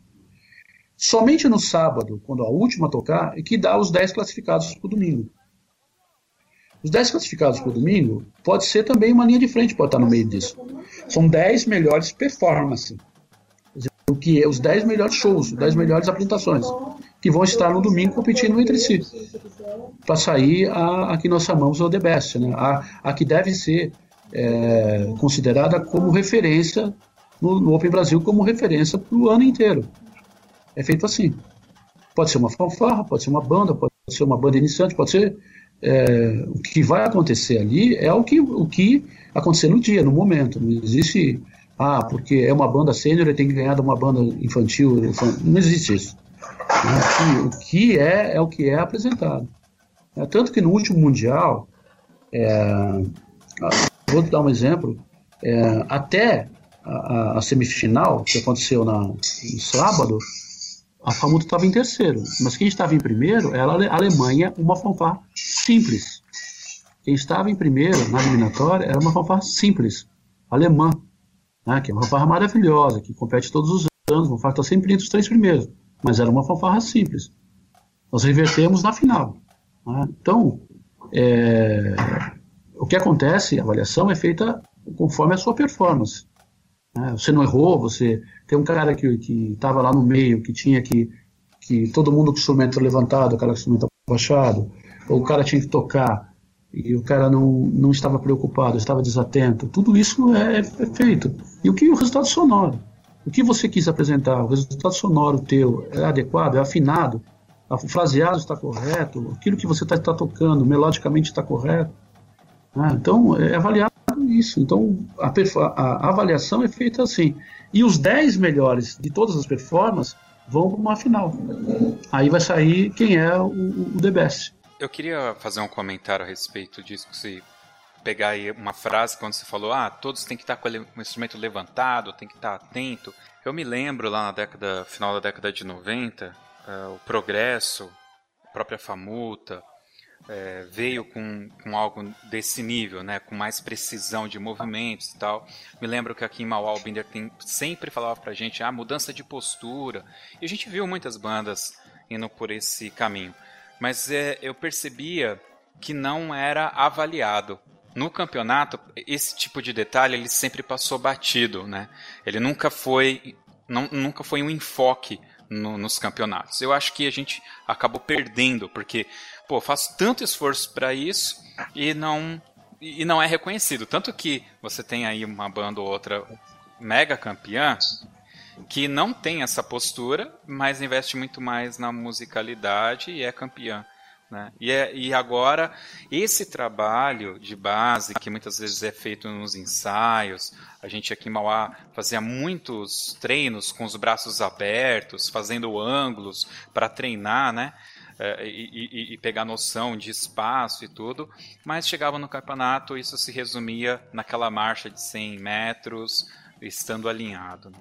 Somente no sábado, quando a última tocar, é que dá os 10 classificados para o domingo. Os 10 classificados para o domingo pode ser também uma linha de frente, pode estar no meio disso. São 10 melhores performances. O que é os 10 melhores shows, os 10 melhores apresentações, que vão estar no domingo competindo entre si. Para sair a, a, que nós chamamos o The Best, né? a, a que deve ser é, considerada como referência no, no Open Brasil, como referência para o ano inteiro. É feito assim. Pode ser uma fanfarra, pode ser uma banda, pode ser uma banda iniciante, pode ser é, o que vai acontecer ali é o que, o que acontecer no dia, no momento. Não existe, ah, porque é uma banda sênior e tem que ganhar de uma banda infantil. Não existe isso. O que, o que é, é o que é apresentado. É, tanto que no último Mundial, é, vou dar um exemplo, é, até a, a, semifinal, que aconteceu na, no sábado, a FAMUTA estava em terceiro, mas quem estava em primeiro era a Alemanha, uma fanfarra simples. Quem estava em primeiro na eliminatória era uma fanfarra simples, alemã, né, que é uma fanfarra maravilhosa, que compete todos os anos, uma fanfarra está sempre entre os três primeiros, mas era uma fanfarra simples. Nós revertemos na final. Né? Então, é, o que acontece, a avaliação é feita conforme a sua performance. Né? Você não errou, você tem um cara que estava lá no meio, que tinha que, que todo mundo com o instrumento levantado, o cara com o instrumento abaixado, ou o cara tinha que tocar e o cara não, não estava preocupado, estava desatento. Tudo isso é, é feito. E o que o resultado sonoro? O que você quis apresentar? O resultado sonoro teu é adequado, é afinado? O fraseado está correto? Aquilo que você está tá tocando melodicamente está correto? Ah, então, é avaliado isso. Então, a, a, avaliação é feita assim. E os 10 melhores de todas as performances vão para uma final. Aí vai sair quem é o, o The Best. Eu queria fazer um comentário a respeito disso, você pegar aí uma frase quando você falou, ah, todos têm que estar com o instrumento levantado, tem que estar atento. Eu me lembro lá na década, final da década de 90, uh, eh, o Progresso, a própria Famuta, é, veio com, com algo desse nível, né, com mais precisão de movimentos e tal. Me lembro que aqui em Mauá o Binder tem, sempre falava pra gente, ah, mudança de postura. E a gente viu muitas bandas indo por esse caminho. Mas é, eu percebia que não era avaliado. No campeonato, esse tipo de detalhe ele sempre passou batido, né? Ele nunca foi, não, nunca foi um enfoque no, nos campeonatos. Eu acho que a gente acabou perdendo, porque pô, faço tanto esforço para isso e não e não é reconhecido. Tanto que você tem aí uma banda ou outra mega campeã que não tem essa postura, mas investe muito mais na musicalidade e é campeã. Né? E, é, e agora, esse trabalho de base, que muitas vezes é feito nos ensaios, a gente aqui em Mauá fazia muitos treinos com os braços abertos, fazendo ângulos para treinar, né? É, e, e, pegar noção de espaço e tudo, mas chegava no campeonato, isso se resumia naquela marcha de 100 metros, estando alinhado. Né?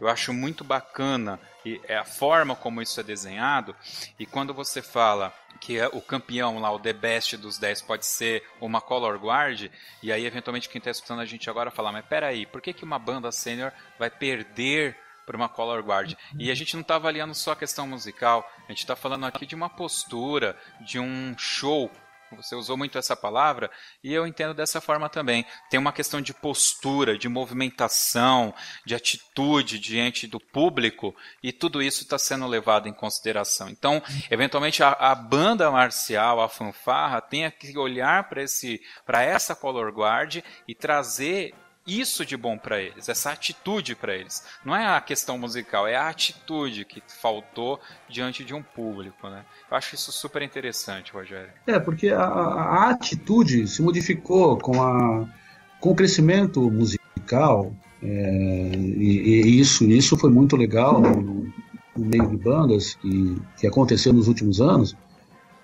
Eu acho muito bacana e é a forma como isso é desenhado, e quando você fala que é o campeão lá, o The Best dos 10 pode ser uma Color Guard, e aí eventualmente quem está escutando a gente agora fala, mas peraí, por que, que uma banda sênior vai perder para uma color guard. E a gente não está avaliando só a questão musical, a gente está falando aqui de uma postura, de um show. Você usou muito essa palavra e eu entendo dessa forma também. Tem uma questão de postura, de movimentação, de atitude diante do público e tudo isso está sendo levado em consideração. Então, eventualmente a, a banda marcial, a fanfarra, tem que olhar para essa color guard e trazer isso de bom para eles, essa atitude para eles. Não é a questão musical, é a atitude que faltou diante de um público, né? Eu acho isso super interessante, Rogério. É, porque a, a atitude se modificou com, a, com o crescimento musical, é, e, e, isso, isso foi muito legal no, no, meio de bandas que, que aconteceu nos últimos anos,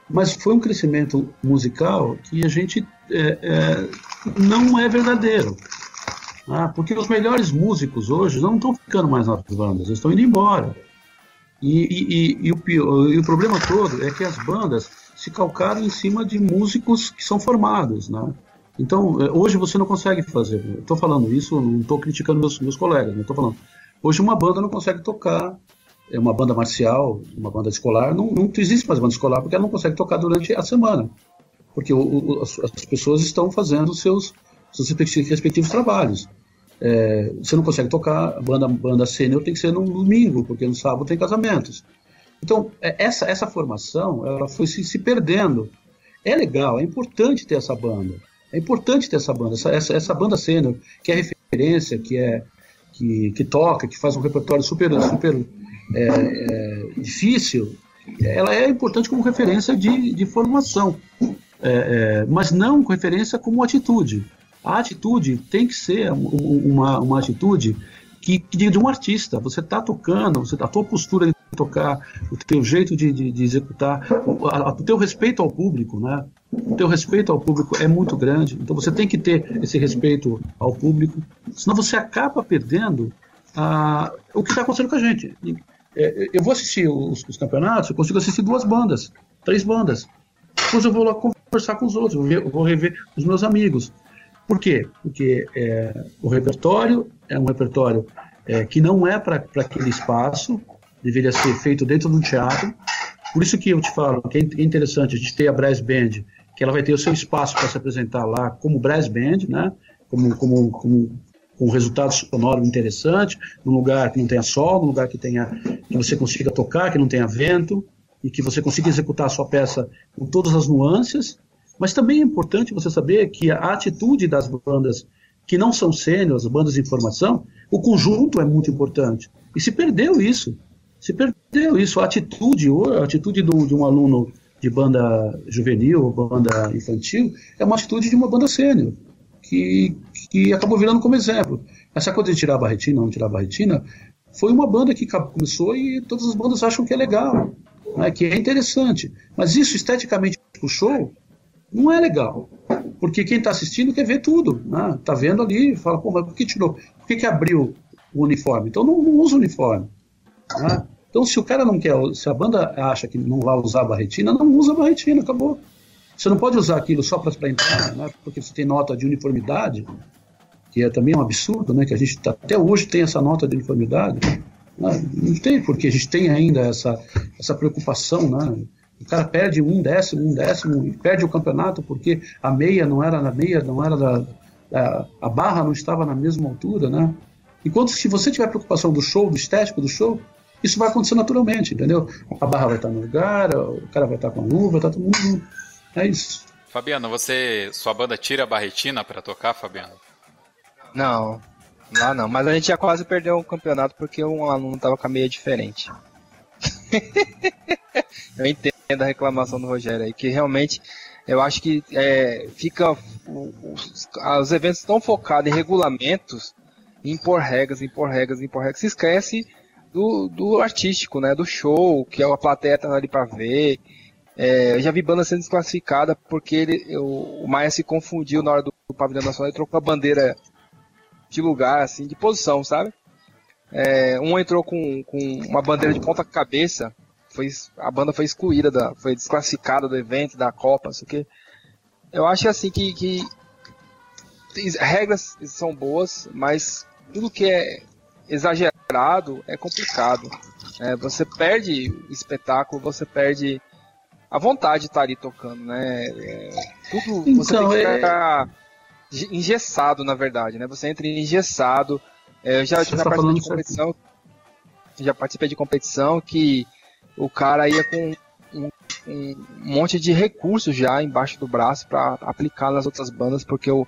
mas foi um crescimento musical que a gente é, é, não é verdadeiro. Ah, porque os melhores músicos hoje não estão ficando mais nas bandas, eles estão indo embora. E, e, e, o, e, o, problema todo é que as bandas se calcaram em cima de músicos que são formados, né? Então, é, hoje você não consegue fazer. Estou falando isso, não estou criticando meus, meus colegas, não estou falando. Hoje uma banda não consegue tocar, é uma banda marcial, uma banda escolar, não, não existe mais banda escolar porque ela não consegue tocar durante a semana. Porque o, o, as, as pessoas estão fazendo seus seus respectivos trabalhos. É, você não consegue tocar, banda, banda sênior tem que ser no domingo, porque no sábado tem casamentos. Então, é, essa, essa formação, ela foi se, se perdendo. É legal, é importante ter essa banda. É importante ter essa banda, essa, essa, essa banda sênior, que é referência, que é que, que toca, que faz um repertório super, super é, é, difícil, ela é importante como referência de, de formação, é, é mas não referência como atitude. A atitude tem que ser uma, uma atitude que, que de um artista. Você está tocando, você, a tua postura de tocar, o teu jeito de, de, de executar, o, a, o, teu respeito ao público, né? O teu respeito ao público é muito grande. Então você tem que ter esse respeito ao público, senão você acaba perdendo ah, o que está acontecendo com a gente. É, eu vou assistir os, os, campeonatos, eu consigo assistir duas bandas, três bandas. Depois eu vou lá conversar com os outros, vou, ver, vou rever os meus amigos. Por quê? Porque é, o repertório é um repertório é, que não é para aquele espaço, deveria ser feito dentro de um teatro. Por isso que eu te falo que é interessante a gente ter a Brass Band, que ela vai ter o seu espaço para se apresentar lá como Brass Band, né? como, como, como com um resultado sonoro interessante, num lugar que não tenha sol, num lugar que tenha que você consiga tocar, que não tenha vento e que você consiga executar a sua peça com todas as nuances mas também é importante você saber que a atitude das bandas que não são sêniores, bandas de formação, o conjunto é muito importante. E se perdeu isso. Se perdeu isso. A atitude, a atitude do, de um aluno de banda juvenil, banda infantil, é uma atitude de uma banda sênior, que, que acabou virando como exemplo. Essa coisa de tirar a barretina, não tirar a barretina, foi uma banda que começou e todas as bandas acham que é legal, né, que é interessante. Mas isso esteticamente para o show não é legal. Porque quem está assistindo quer ver tudo. Né? Tá vendo ali fala, pô, mas por que tirou? Por que, que abriu o uniforme? Então não, não usa o uniforme. Né? Então se o cara não quer, se a banda acha que não vai usar a barretina, não usa a barretina, acabou. Você não pode usar aquilo só para entrar, né? porque você tem nota de uniformidade, que é também um absurdo, né? que a gente tá, até hoje tem essa nota de uniformidade. Né? Não tem, porque a gente tem ainda essa, essa preocupação, né? O cara perde um décimo, um décimo, e perde o campeonato porque a meia não era na meia, não era da, a, a barra não estava na mesma altura, né? Enquanto se você tiver preocupação do show, do estético do show, isso vai acontecer naturalmente, entendeu? A barra vai estar no lugar, o cara vai estar com a luva, tá todo mundo. É isso. Fabiano, você. Sua banda tira a barretina para tocar, Fabiano? Não, lá não. Mas a gente já quase perdeu o campeonato porque um aluno tava com a meia diferente. [LAUGHS] eu entendo a reclamação do Rogério aí, que realmente eu acho que é, fica os, os eventos estão focados em regulamentos, em impor regras, impor regras, impor regras. Se esquece do, do artístico, né? Do show, que a plateia tá ali para ver. É, eu já vi banda sendo desclassificada porque ele, o, o Maia se confundiu na hora do, do pavilhão nacional e trocou a bandeira de lugar, assim, de posição, sabe? É, um entrou com, com uma bandeira de ponta cabeça, foi, a banda foi excluída, da, foi desclassificada do evento, da Copa, isso que eu acho assim que, que regras são boas, mas tudo que é exagerado é complicado. É, você perde o espetáculo, você perde a vontade de estar ali tocando, né? É, tudo então, você tem que então, ficar é... engessado, na verdade, né? Você entra engessado. É, eu já, já tá participei de competição, já participei de competição que o cara ia com um, um monte de recursos já embaixo do braço para aplicar nas outras bandas, porque o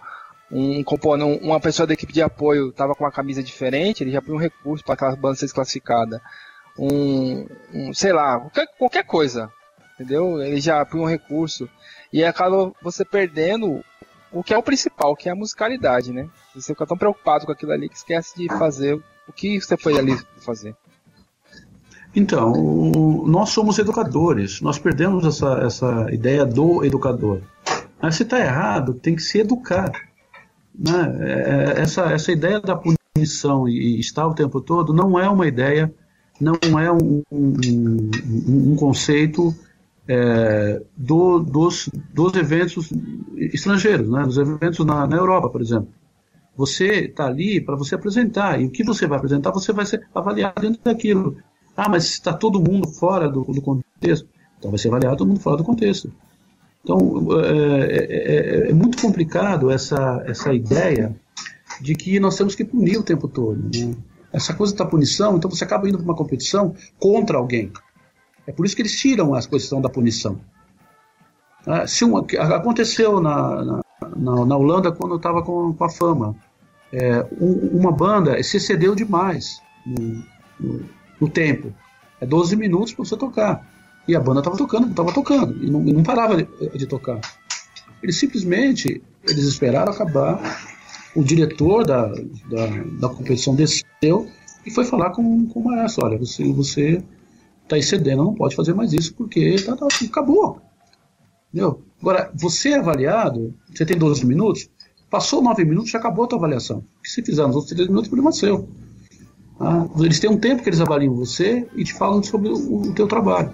um componente, uma pessoa da equipe de apoio estava com uma camisa diferente, ele já põe um recurso para aquela banda ser desclassificada. Um, um, sei lá, qualquer, qualquer coisa, entendeu? Ele já põe um recurso e acaba você perdendo o que é o principal, que é a musicalidade, né? Você fica tão preocupado com aquilo ali que esquece de fazer o que você foi ali fazer. Então, nós somos educadores, nós perdemos essa, essa ideia do educador. Mas se está errado, tem que se educar. Né? É, essa, essa ideia da punição e estar o tempo todo não é uma ideia, não é um, um, um conceito é, do, dos, dos eventos estrangeiros, né? dos eventos na, na Europa, por exemplo. Você está ali para você apresentar, e o que você vai apresentar, você vai ser avaliado dentro daquilo. Ah, mas está todo mundo fora do, do contexto. Então vai ser avaliado todo mundo fora do contexto. Então, é, é, é, é, muito complicado essa, essa ideia de que nós temos que punir o tempo todo. Né? Essa coisa da punição, então você acaba indo para uma competição contra alguém. É por isso que eles tiram a questão da punição. Ah, se uma, aconteceu na, na, na, na Holanda quando eu estava com, com, a fama. É, um, uma banda se excedeu demais no, no, no tempo. É 12 minutos para você tocar. E a banda estava tocando, estava tocando, e não, não parava de, de, tocar. Eles simplesmente eles esperaram acabar, o diretor da, da, da competição desceu e foi falar com, com o maestro, olha, você você está excedendo, não pode fazer mais isso porque tá, tá, acabou. Entendeu? Agora, você é avaliado, você tem 12 minutos, passou 9 minutos, já acabou a tua avaliação. O que se fizer nos outros 3 minutos, o problema é seu. Ah, eles têm um tempo que eles avaliam você e te falam sobre o, o teu trabalho.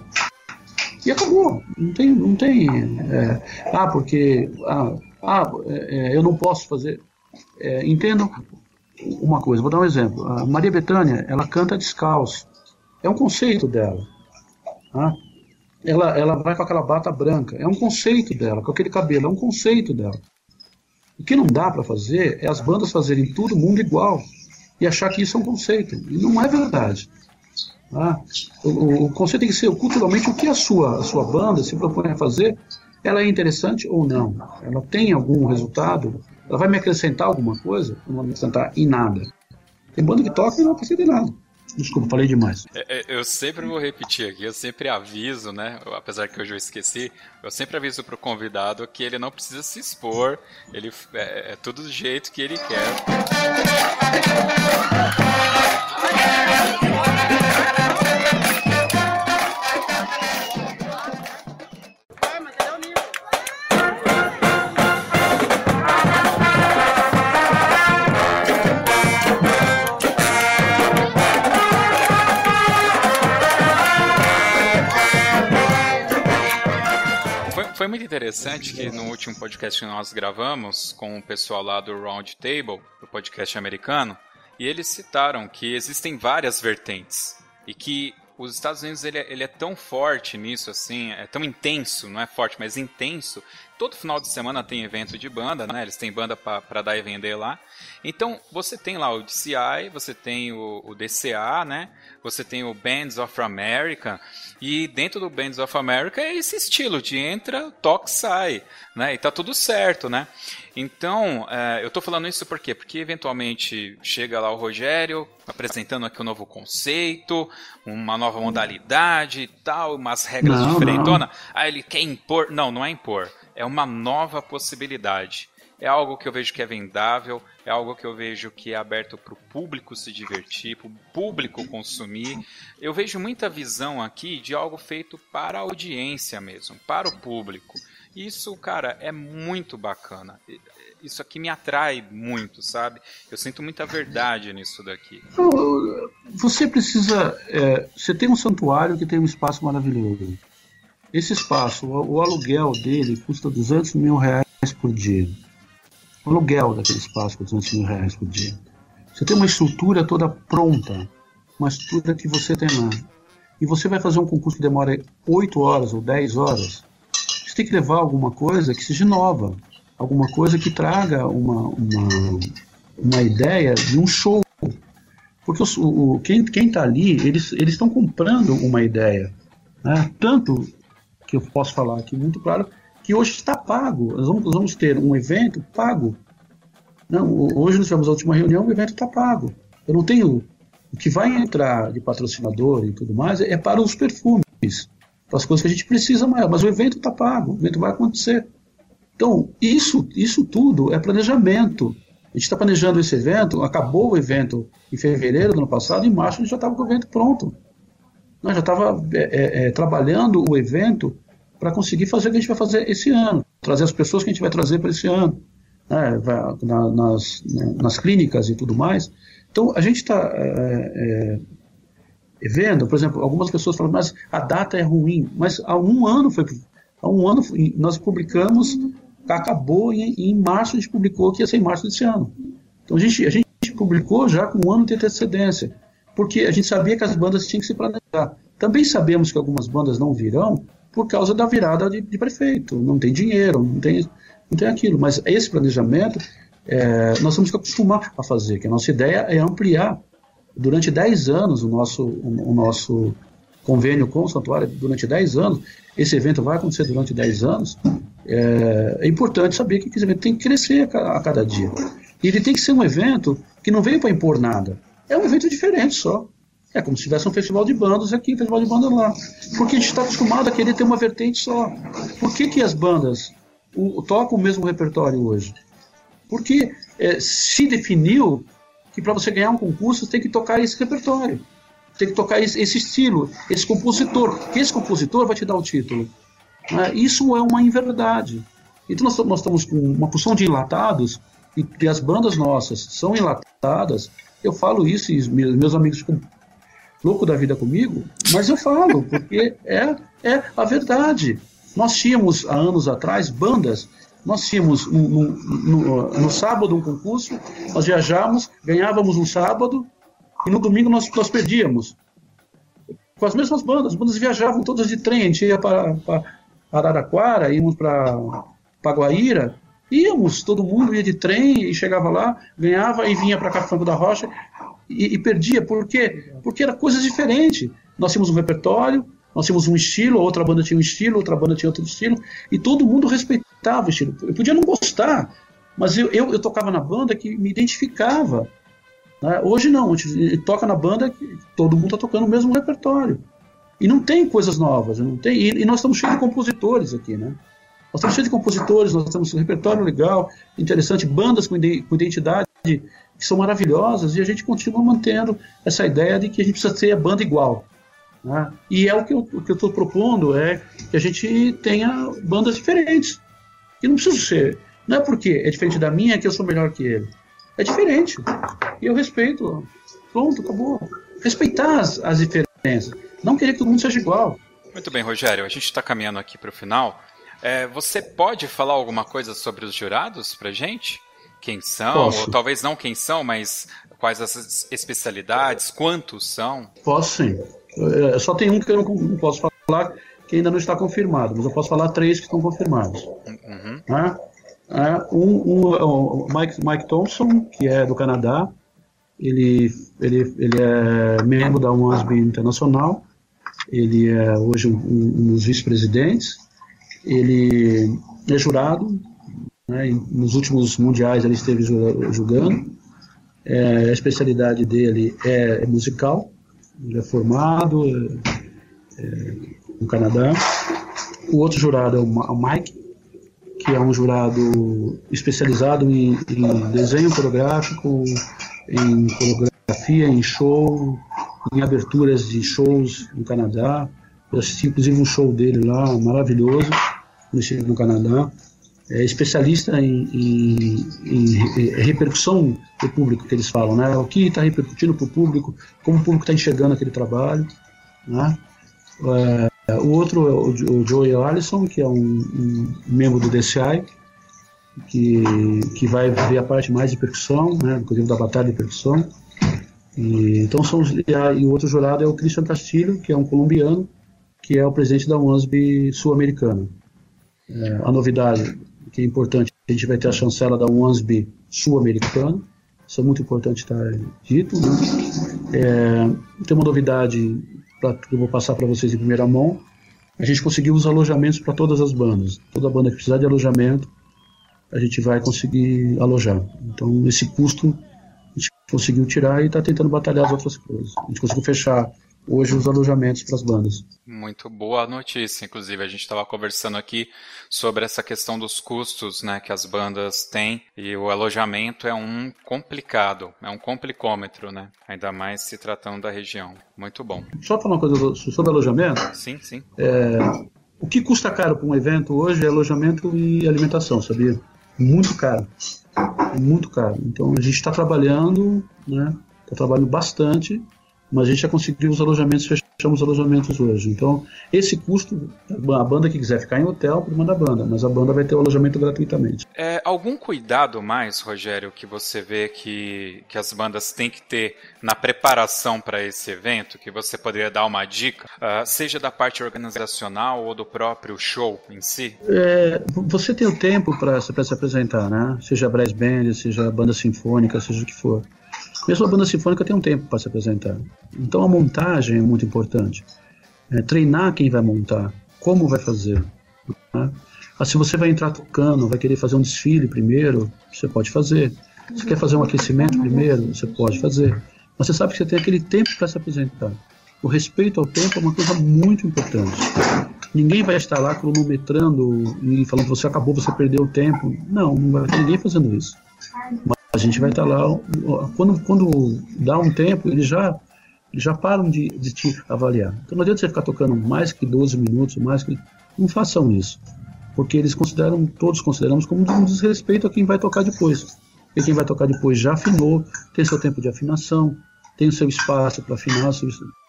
E acabou. Não tem. Não tem é, ah, porque. Ah, ah é, eu não posso fazer. É, uma coisa, vou dar um exemplo. A Maria Bethânia, ela canta descalço. É um conceito dela. Tá? Ela, ela vai com aquela bata branca. É um conceito dela, com aquele cabelo. É um conceito dela. O que não dá para fazer é as bandas fazerem todo mundo igual e achar que isso é um conceito. E não é verdade. Ah, o, o, conceito tem que ser culturalmente o que a sua, a sua banda se propõe a fazer, ela é interessante ou não? Ela tem algum resultado? Ela vai me acrescentar alguma coisa? Não vai me acrescentar em nada. Tem banda que toca e não acrescenta em nada. Desculpa, falei demais. É, é, eu sempre vou repetir aqui, eu sempre aviso, né? Apesar que hoje eu esqueci, eu sempre aviso pro convidado que ele não precisa se expor, ele é, é tudo do jeito que ele quer. Foi muito interessante que no último podcast que nós gravamos com o pessoal lá do Round Table, do podcast americano, e eles citaram que existem várias vertentes e que os Estados Unidos ele é, ele é, tão forte nisso, assim, é tão intenso, não é forte, mas intenso. Todo final de semana tem evento de banda, né? Eles têm banda para dar e vender lá. Então, você tem lá o DCI, você tem o, o DCA, né? Você tem o Bands of America. E dentro do Bands of America é esse estilo de entra, toca, sai, né? E tá tudo certo, né? Então, é, eu estou falando isso por quê? Porque eventualmente chega lá o Rogério apresentando aqui um novo conceito, uma nova modalidade e tal, umas regras não, diferentonas. Aí ele quer impor. Não, não é impor. É uma nova possibilidade. É algo que eu vejo que é vendável, é algo que eu vejo que é aberto para o público se divertir, para o público consumir. Eu vejo muita visão aqui de algo feito para a audiência mesmo, para o público. Isso, cara, é muito bacana. Isso aqui me atrai muito, sabe? Eu sinto muita verdade nisso daqui. Você precisa. É, você tem um santuário que tem um espaço maravilhoso. Esse espaço, o, o aluguel dele custa 200 mil reais por dia. O aluguel daquele espaço custa 200 mil reais por dia. Você tem uma estrutura toda pronta, uma estrutura que você tem lá. E você vai fazer um concurso que demora 8 horas ou 10 horas você tem que levar alguma coisa que seja nova, alguma coisa que traga uma, uma, uma ideia de um show. Porque o, o quem está ali, eles estão comprando uma ideia. Né? Tanto que eu posso falar aqui muito claro que hoje está pago. Nós vamos, nós vamos ter um evento pago. Não, hoje nós tivemos a última reunião, o evento está pago. Eu não tenho. O que vai entrar de patrocinador e tudo mais é para os perfumes para as coisas que a gente precisa maior. Mas o evento está pago, o evento vai acontecer. Então, isso, isso tudo é planejamento. A gente está planejando esse evento, acabou o evento em fevereiro do ano passado, em março a gente já estava com o evento pronto. Nós já estava é, é, é, trabalhando o evento para conseguir fazer o que a gente vai fazer esse ano, trazer as pessoas que a gente vai trazer para esse ano, né, na, nas, nas clínicas e tudo mais. Então, a gente está é, é vendo, por exemplo, algumas pessoas falam, mas a data é ruim, mas há um ano foi, há um ano nós publicamos, acabou em, em março a gente publicou que ia ser em março desse ano. Então a gente, a gente publicou já com um ano de antecedência, porque a gente sabia que as bandas tinham que se planejar. Também sabemos que algumas bandas não virão por causa da virada de, de prefeito, não tem dinheiro, não tem, não tem aquilo, mas esse planejamento é, nós temos que acostumar a fazer, que a nossa ideia é ampliar durante 10 anos o nosso, o, o nosso convênio com o santuário, durante 10 anos, esse evento vai acontecer durante 10 anos, é, é importante saber que esse evento tem que crescer a, a, cada dia. E ele tem que ser um evento que não veio para impor nada. É um evento diferente só. É como se tivesse um festival de bandas aqui, um festival de bandas lá. Porque a gente está acostumado a querer ter uma vertente só. Por que, que as bandas o, tocam o mesmo repertório hoje? Porque é, se definiu que para você ganhar um concurso tem que tocar esse repertório, tem que tocar esse, esse estilo, esse compositor, que esse compositor vai te dar o título. Né? Isso é uma inverdade. Então nós, nós estamos com uma porção de enlatados e, e, as bandas nossas são enlatadas. Eu falo isso e meus, meus amigos louco da vida comigo, mas eu falo porque é, é a verdade. Nós tínhamos há anos atrás bandas nós tínhamos no, no, no, sábado um concurso, nós viajávamos, ganhávamos um sábado e no domingo nós, nós perdíamos. Com as mesmas bandas, as bandas viajavam todas de trem, a gente ia para, Araraquara, íamos para Paguaíra, íamos, todo mundo ia de trem e chegava lá, ganhava e vinha para Franco da Rocha e, e perdia. Por quê? Porque era coisas diferentes. Nós tínhamos um repertório, nós tínhamos um estilo, outra banda tinha um estilo, outra banda tinha outro estilo, e todo mundo respeitava o estilo. Eu podia não gostar, mas eu, eu, eu tocava na banda que me identificava. Né? Hoje não, a gente toca na banda que todo mundo está tocando o mesmo repertório. E não tem coisas novas, não tem. E, e, nós estamos cheios de compositores aqui, né? Nós estamos cheios de compositores, nós temos um repertório legal, interessante, bandas com, com identidade que são maravilhosas, e a gente continua mantendo essa ideia de que a gente precisa ser a banda igual. Né? E é o que eu estou propondo, é que a gente tenha bandas diferentes. E não precisa ser. Não é porque é diferente da minha que eu sou melhor que ele. É diferente. E eu respeito. Pronto, acabou. Respeitar as, as diferenças. Não querer que todo mundo seja igual. Muito bem, Rogério. A gente está caminhando aqui para o final. É, você pode falar alguma coisa sobre os jurados pra gente? Quem são? Posso. Ou talvez não quem são, mas quais as especialidades? Quantos são? Posso sim. É, só tem um que eu não posso falar, que ainda não está confirmado, mas eu posso falar três que estão confirmados. Uhum. Né? É, um, um, o Mike, Mike Thompson, que é do Canadá, ele, ele, ele é membro da UNSB Internacional, ele é hoje um, um dos vice-presidentes, ele é jurado, né, nos últimos mundiais ele esteve julgando, é, a especialidade dele é, é musical, ele é formado é, é, no Canadá. O outro jurado é o Mike, que é um jurado especializado em, em desenho coreográfico, em coreografia, em show, em aberturas de shows no Canadá. Eu assisti inclusive um show dele lá, maravilhoso, no Canadá. É especialista em, em, em, repercussão do público, que eles falam, né? O que está repercutindo para o público, como o público está enxergando aquele trabalho, né? É, o outro é o, Joey Allison, que é um, um, membro do DCI, que, que vai ver a parte mais de percussão, né, inclusive da batalha de percussão. E, então são e, a, e, o outro jurado é o Christian Castilho, que é um colombiano, que é o presidente da UNSB sul-americana. É, a novidade que é importante, a gente vai ter a chancela da UNSB sul-americana, isso é muito importante estar dito. Né? É, tem uma novidade pra, que eu vou passar para vocês em primeira mão. A gente conseguiu os alojamentos para todas as bandas. Toda banda que precisar de alojamento, a gente vai conseguir alojar. Então, esse custo a gente conseguiu tirar e está tentando batalhar as outras coisas. A gente conseguiu fechar hoje os alojamentos para as bandas. Muito boa notícia. Inclusive, a gente estava conversando aqui sobre essa questão dos custos né, que as bandas têm e o alojamento é um complicado, é um complicômetro, né? Ainda mais se tratando da região. Muito bom. Só falar uma coisa sobre alojamento? Sim, sim. É, o que custa caro para um evento hoje é alojamento e alimentação, sabia? Muito caro. Muito caro. Então a gente está trabalhando, né? Está trabalhando bastante mas a gente já conseguiu os alojamentos, fechamos os alojamentos hoje. Então, esse custo, a banda que quiser ficar em hotel, por da banda, mas a banda vai ter o alojamento gratuitamente. É, algum cuidado mais, Rogério, que você vê que, que as bandas têm que ter na preparação para esse evento, que você poderia dar uma dica, uh, seja da parte organizacional ou do próprio show em si? É, você tem o tempo para se apresentar, né? Seja brass band, seja banda sinfônica, seja o que for. Mesmo a banda sinfônica tem um tempo para se apresentar. Então a montagem é muito importante. É, treinar quem vai montar, como vai fazer. Né? Ah, se você vai entrar tocando, vai querer fazer um desfile primeiro, você pode fazer. Se quer fazer um aquecimento primeiro, você pode fazer. Mas você sabe que você tem aquele tempo para se apresentar. O respeito ao tempo é uma coisa muito importante. Ninguém vai estar lá cronometrando e falando que você acabou, você perdeu o tempo. Não, não vai ter ninguém fazendo isso. Mas gente vai estar lá, quando, quando dá um tempo, eles já, eles já param de, de te avaliar. Então não adianta você ficar tocando mais que 12 minutos, mais que. Não façam isso. Porque eles consideram, todos consideramos como um desrespeito a quem vai tocar depois. Porque quem vai tocar depois já afinou, tem seu tempo de afinação, tem o seu espaço para afinar,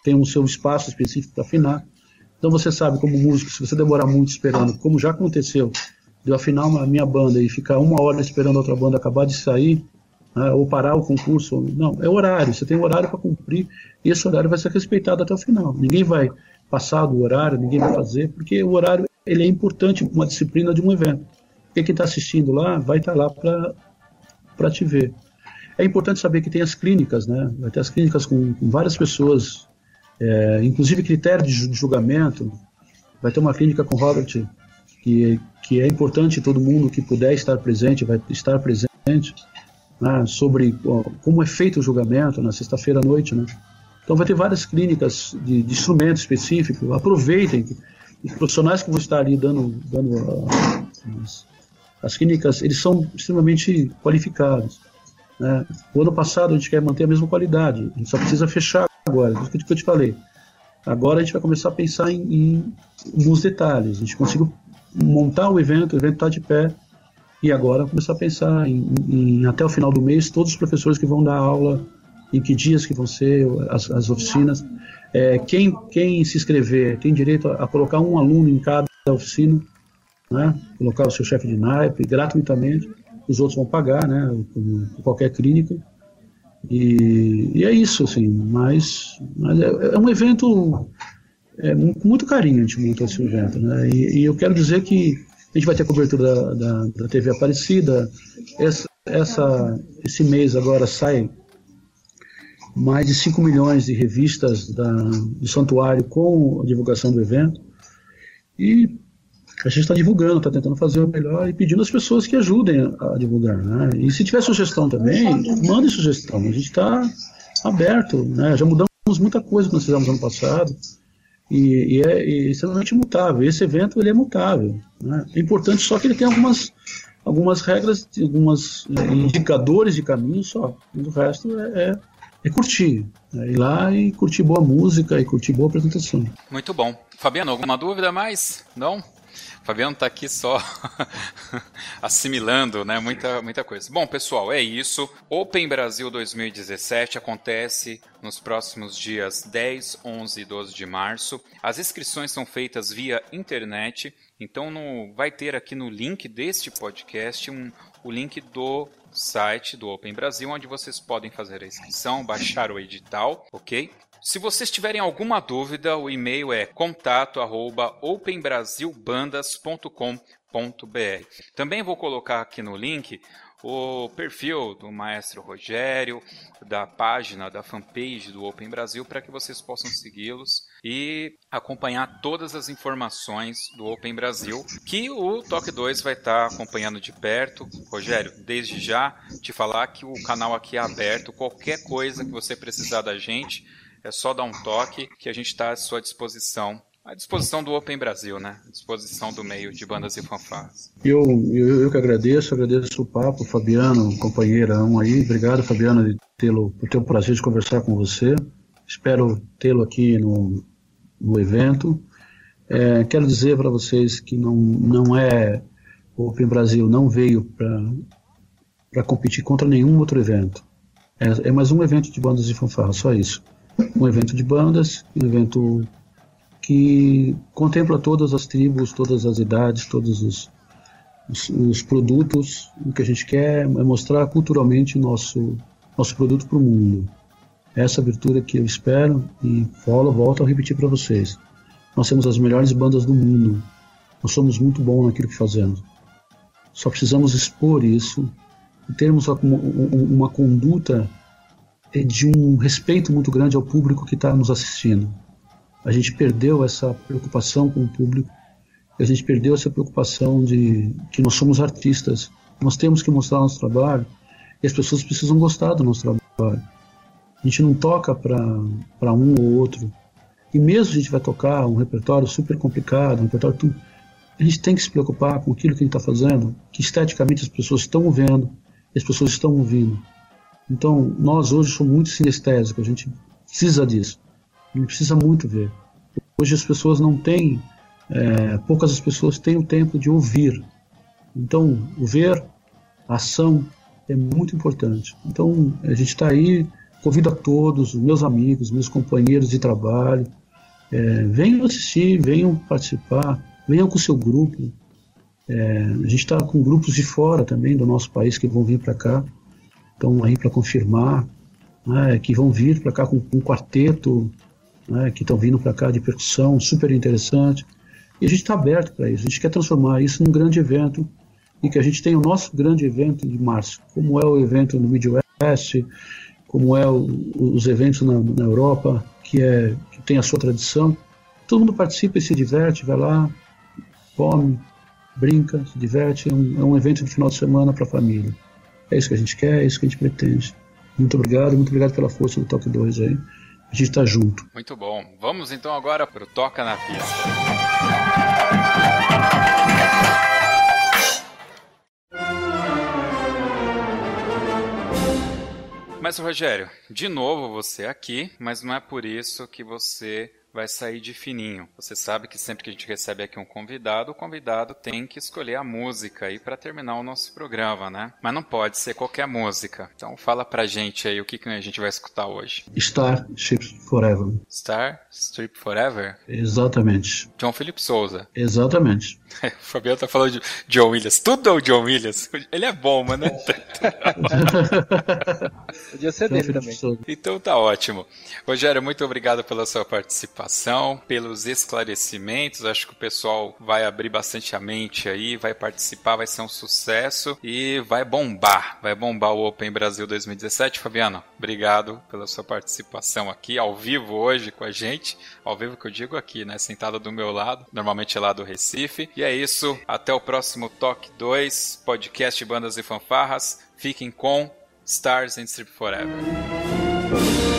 tem o seu espaço específico para afinar. Então você sabe, como músico, se você demorar muito esperando, como já aconteceu, de eu afinar a minha banda e ficar uma hora esperando a outra banda acabar de sair, né, ou parar o concurso. Não, é horário, você tem horário para cumprir e esse horário vai ser respeitado até o final. Ninguém vai passar do horário, ninguém vai fazer, porque o horário ele é importante para uma disciplina de um evento. Quem está assistindo lá vai estar tá lá para te ver. É importante saber que tem as clínicas, né? Vai ter as clínicas com, com várias pessoas, é, inclusive critério de julgamento. Vai ter uma clínica com Robert, que, que é importante todo mundo que puder estar presente, vai estar presente né, sobre como é feito o julgamento na sexta-feira à noite. Né? Então vai ter várias clínicas de, de instrumento específico. Aproveitem os profissionais que vão estar ali dando, dando uh, as, as, clínicas, eles são extremamente qualificados. Né? O ano passado a gente quer manter a mesma qualidade, a gente só precisa fechar agora, isso que eu te falei. Agora a gente vai começar a pensar em, em nos detalhes. A gente conseguiu montar o evento, o evento está de pé, e agora começar a pensar em, em, até o final do mês todos os professores que vão dar aula, em que dias que vão ser as, as oficinas. É, quem, quem se inscrever tem direito a, a, colocar um aluno em cada oficina. né? Colocar o seu chefe de naipe gratuitamente, os outros vão pagar, né? Como qualquer clínica. E, e, é isso, assim, mas, mas é, é um evento é, com muito carinho a gente monta esse evento, né? E, e, eu quero dizer que a gente vai ter cobertura da, da, da TV Aparecida, essa, essa, esse mês agora sai mais de 5 milhões de revistas da, do santuário com a divulgação do evento. E a gente está divulgando, está tentando fazer o melhor e pedindo às pessoas que ajudem a, divulgar. Né? E se tiver sugestão também, mande sugestão. A gente está aberto, né? já mudamos muita coisa que nós fizemos ano passado. E, e é e extremamente mutável. Esse evento ele é mutável. Né? É importante só que ele tem algumas, algumas regras, alguns é, indicadores de caminho só. O resto é, é é curtir. É ir lá e curtir boa música e curtir boa apresentação. Muito bom. Fabiano, alguma dúvida mais? Não? Fabiano está aqui só [LAUGHS] assimilando, né? Muita, muita coisa. Bom, pessoal, é isso. Open Brasil 2017 acontece nos próximos dias 10, 11 e 12 de março. As inscrições são feitas via internet. Então, no, vai ter aqui no link deste podcast um, o link do site do Open Brasil, onde vocês podem fazer a inscrição, baixar o edital, ok? Se vocês tiverem alguma dúvida, o e-mail é contato@openbrasilbandas.com.br. Também vou colocar aqui no link o perfil do maestro Rogério, da página, da fanpage do Open Brasil, para que vocês possam segui-los e acompanhar todas as informações do Open Brasil, que o Toque 2 vai estar tá acompanhando de perto. Rogério, desde já te falar que o canal aqui é aberto, qualquer coisa que você precisar da gente, é só dar um toque que a gente está à sua disposição à disposição do Open Brasil, né? À disposição do meio de bandas e fanfarras. Eu, eu, eu que agradeço, agradeço o papo, Fabiano, companheirão aí. Obrigado, Fabiano, de tê-lo, por ter o prazer de conversar com você. Espero tê-lo aqui no, no evento. É, quero dizer para vocês que não, não é o Open Brasil não veio para competir contra nenhum outro evento. É, é mais um evento de bandas e fanfarras, só isso. Um evento de bandas, um evento que contempla todas as tribos, todas as idades, todos os, os, os produtos. O que a gente quer é mostrar culturalmente nosso, nosso produto para o mundo. Essa abertura que eu espero e falo, volto a repetir para vocês. Nós temos as melhores bandas do mundo. Nós somos muito bons naquilo que fazemos. Só precisamos expor isso e termos uma, uma conduta de um respeito muito grande ao público que está nos assistindo. A gente perdeu essa preocupação com o público, a gente perdeu essa preocupação de que nós somos artistas, nós temos que mostrar nosso trabalho e as pessoas precisam gostar do nosso trabalho. A gente não toca para um ou outro. E mesmo a gente vai tocar um repertório super complicado, um repertório tudo, a gente tem que se preocupar com aquilo que a gente está fazendo, que esteticamente as pessoas estão vendo, as pessoas estão ouvindo. Então, nós hoje somos muito sinestésicos, a gente precisa disso. A gente precisa muito ver. Hoje as pessoas não têm, é, poucas as pessoas têm o tempo de ouvir. Então, o ver, a ação é muito importante. Então, a gente está aí, convido a todos, meus amigos, meus companheiros de trabalho, é, venham assistir, venham participar, venham com o seu grupo. É, a gente está com grupos de fora também do nosso país que vão vir para cá, estão aí para confirmar, né, que vão vir para cá com, um quarteto né, que estão vindo para cá de percussão, super interessante. E a gente está aberto para isso, a gente quer transformar isso num grande evento e que a gente tenha o nosso grande evento de março, como é o evento no Midwest, como é o, os eventos na, na, Europa, que, é, que tem a sua tradição. Todo mundo participa e se diverte, vai lá, come, brinca, se diverte. É um, é um evento de final de semana para a família. É isso que a gente quer, é isso que a gente pretende. Muito obrigado, muito obrigado pela força do Toque 2 aí a gente está junto. Muito bom. Vamos então agora para o Toca na Pista. Mas Rogério, de novo você aqui, mas não é por isso que você vai sair de fininho. Você sabe que sempre que a gente recebe aqui um convidado, o convidado tem que escolher a música aí para terminar o nosso programa, né? Mas não pode ser qualquer música. Então fala pra gente aí o que, que a gente vai escutar hoje. Star Ships Forever. Star Strip Forever? Exatamente. John Philip Souza. [LAUGHS] Exatamente. o Fabiano tá falando de John Williams. Tudo é o John Williams. Ele é bom, mas não é Podia ser dele também. Então tá ótimo. Rogério, muito obrigado pela sua participação, pelos esclarecimentos. Acho que o pessoal vai abrir bastante a mente aí, vai participar, vai ser um sucesso e vai bombar. Vai bombar o Open Brasil 2017. Fabiano, obrigado pela sua participação aqui, ao vivo hoje com a gente. Ao vivo que eu digo aqui, né? Sentada do meu lado, normalmente lá do Recife. E é isso. Até o próximo Toque 2, podcast Bandas e Fanfarras. Fiquem com Stars and Strip Forever.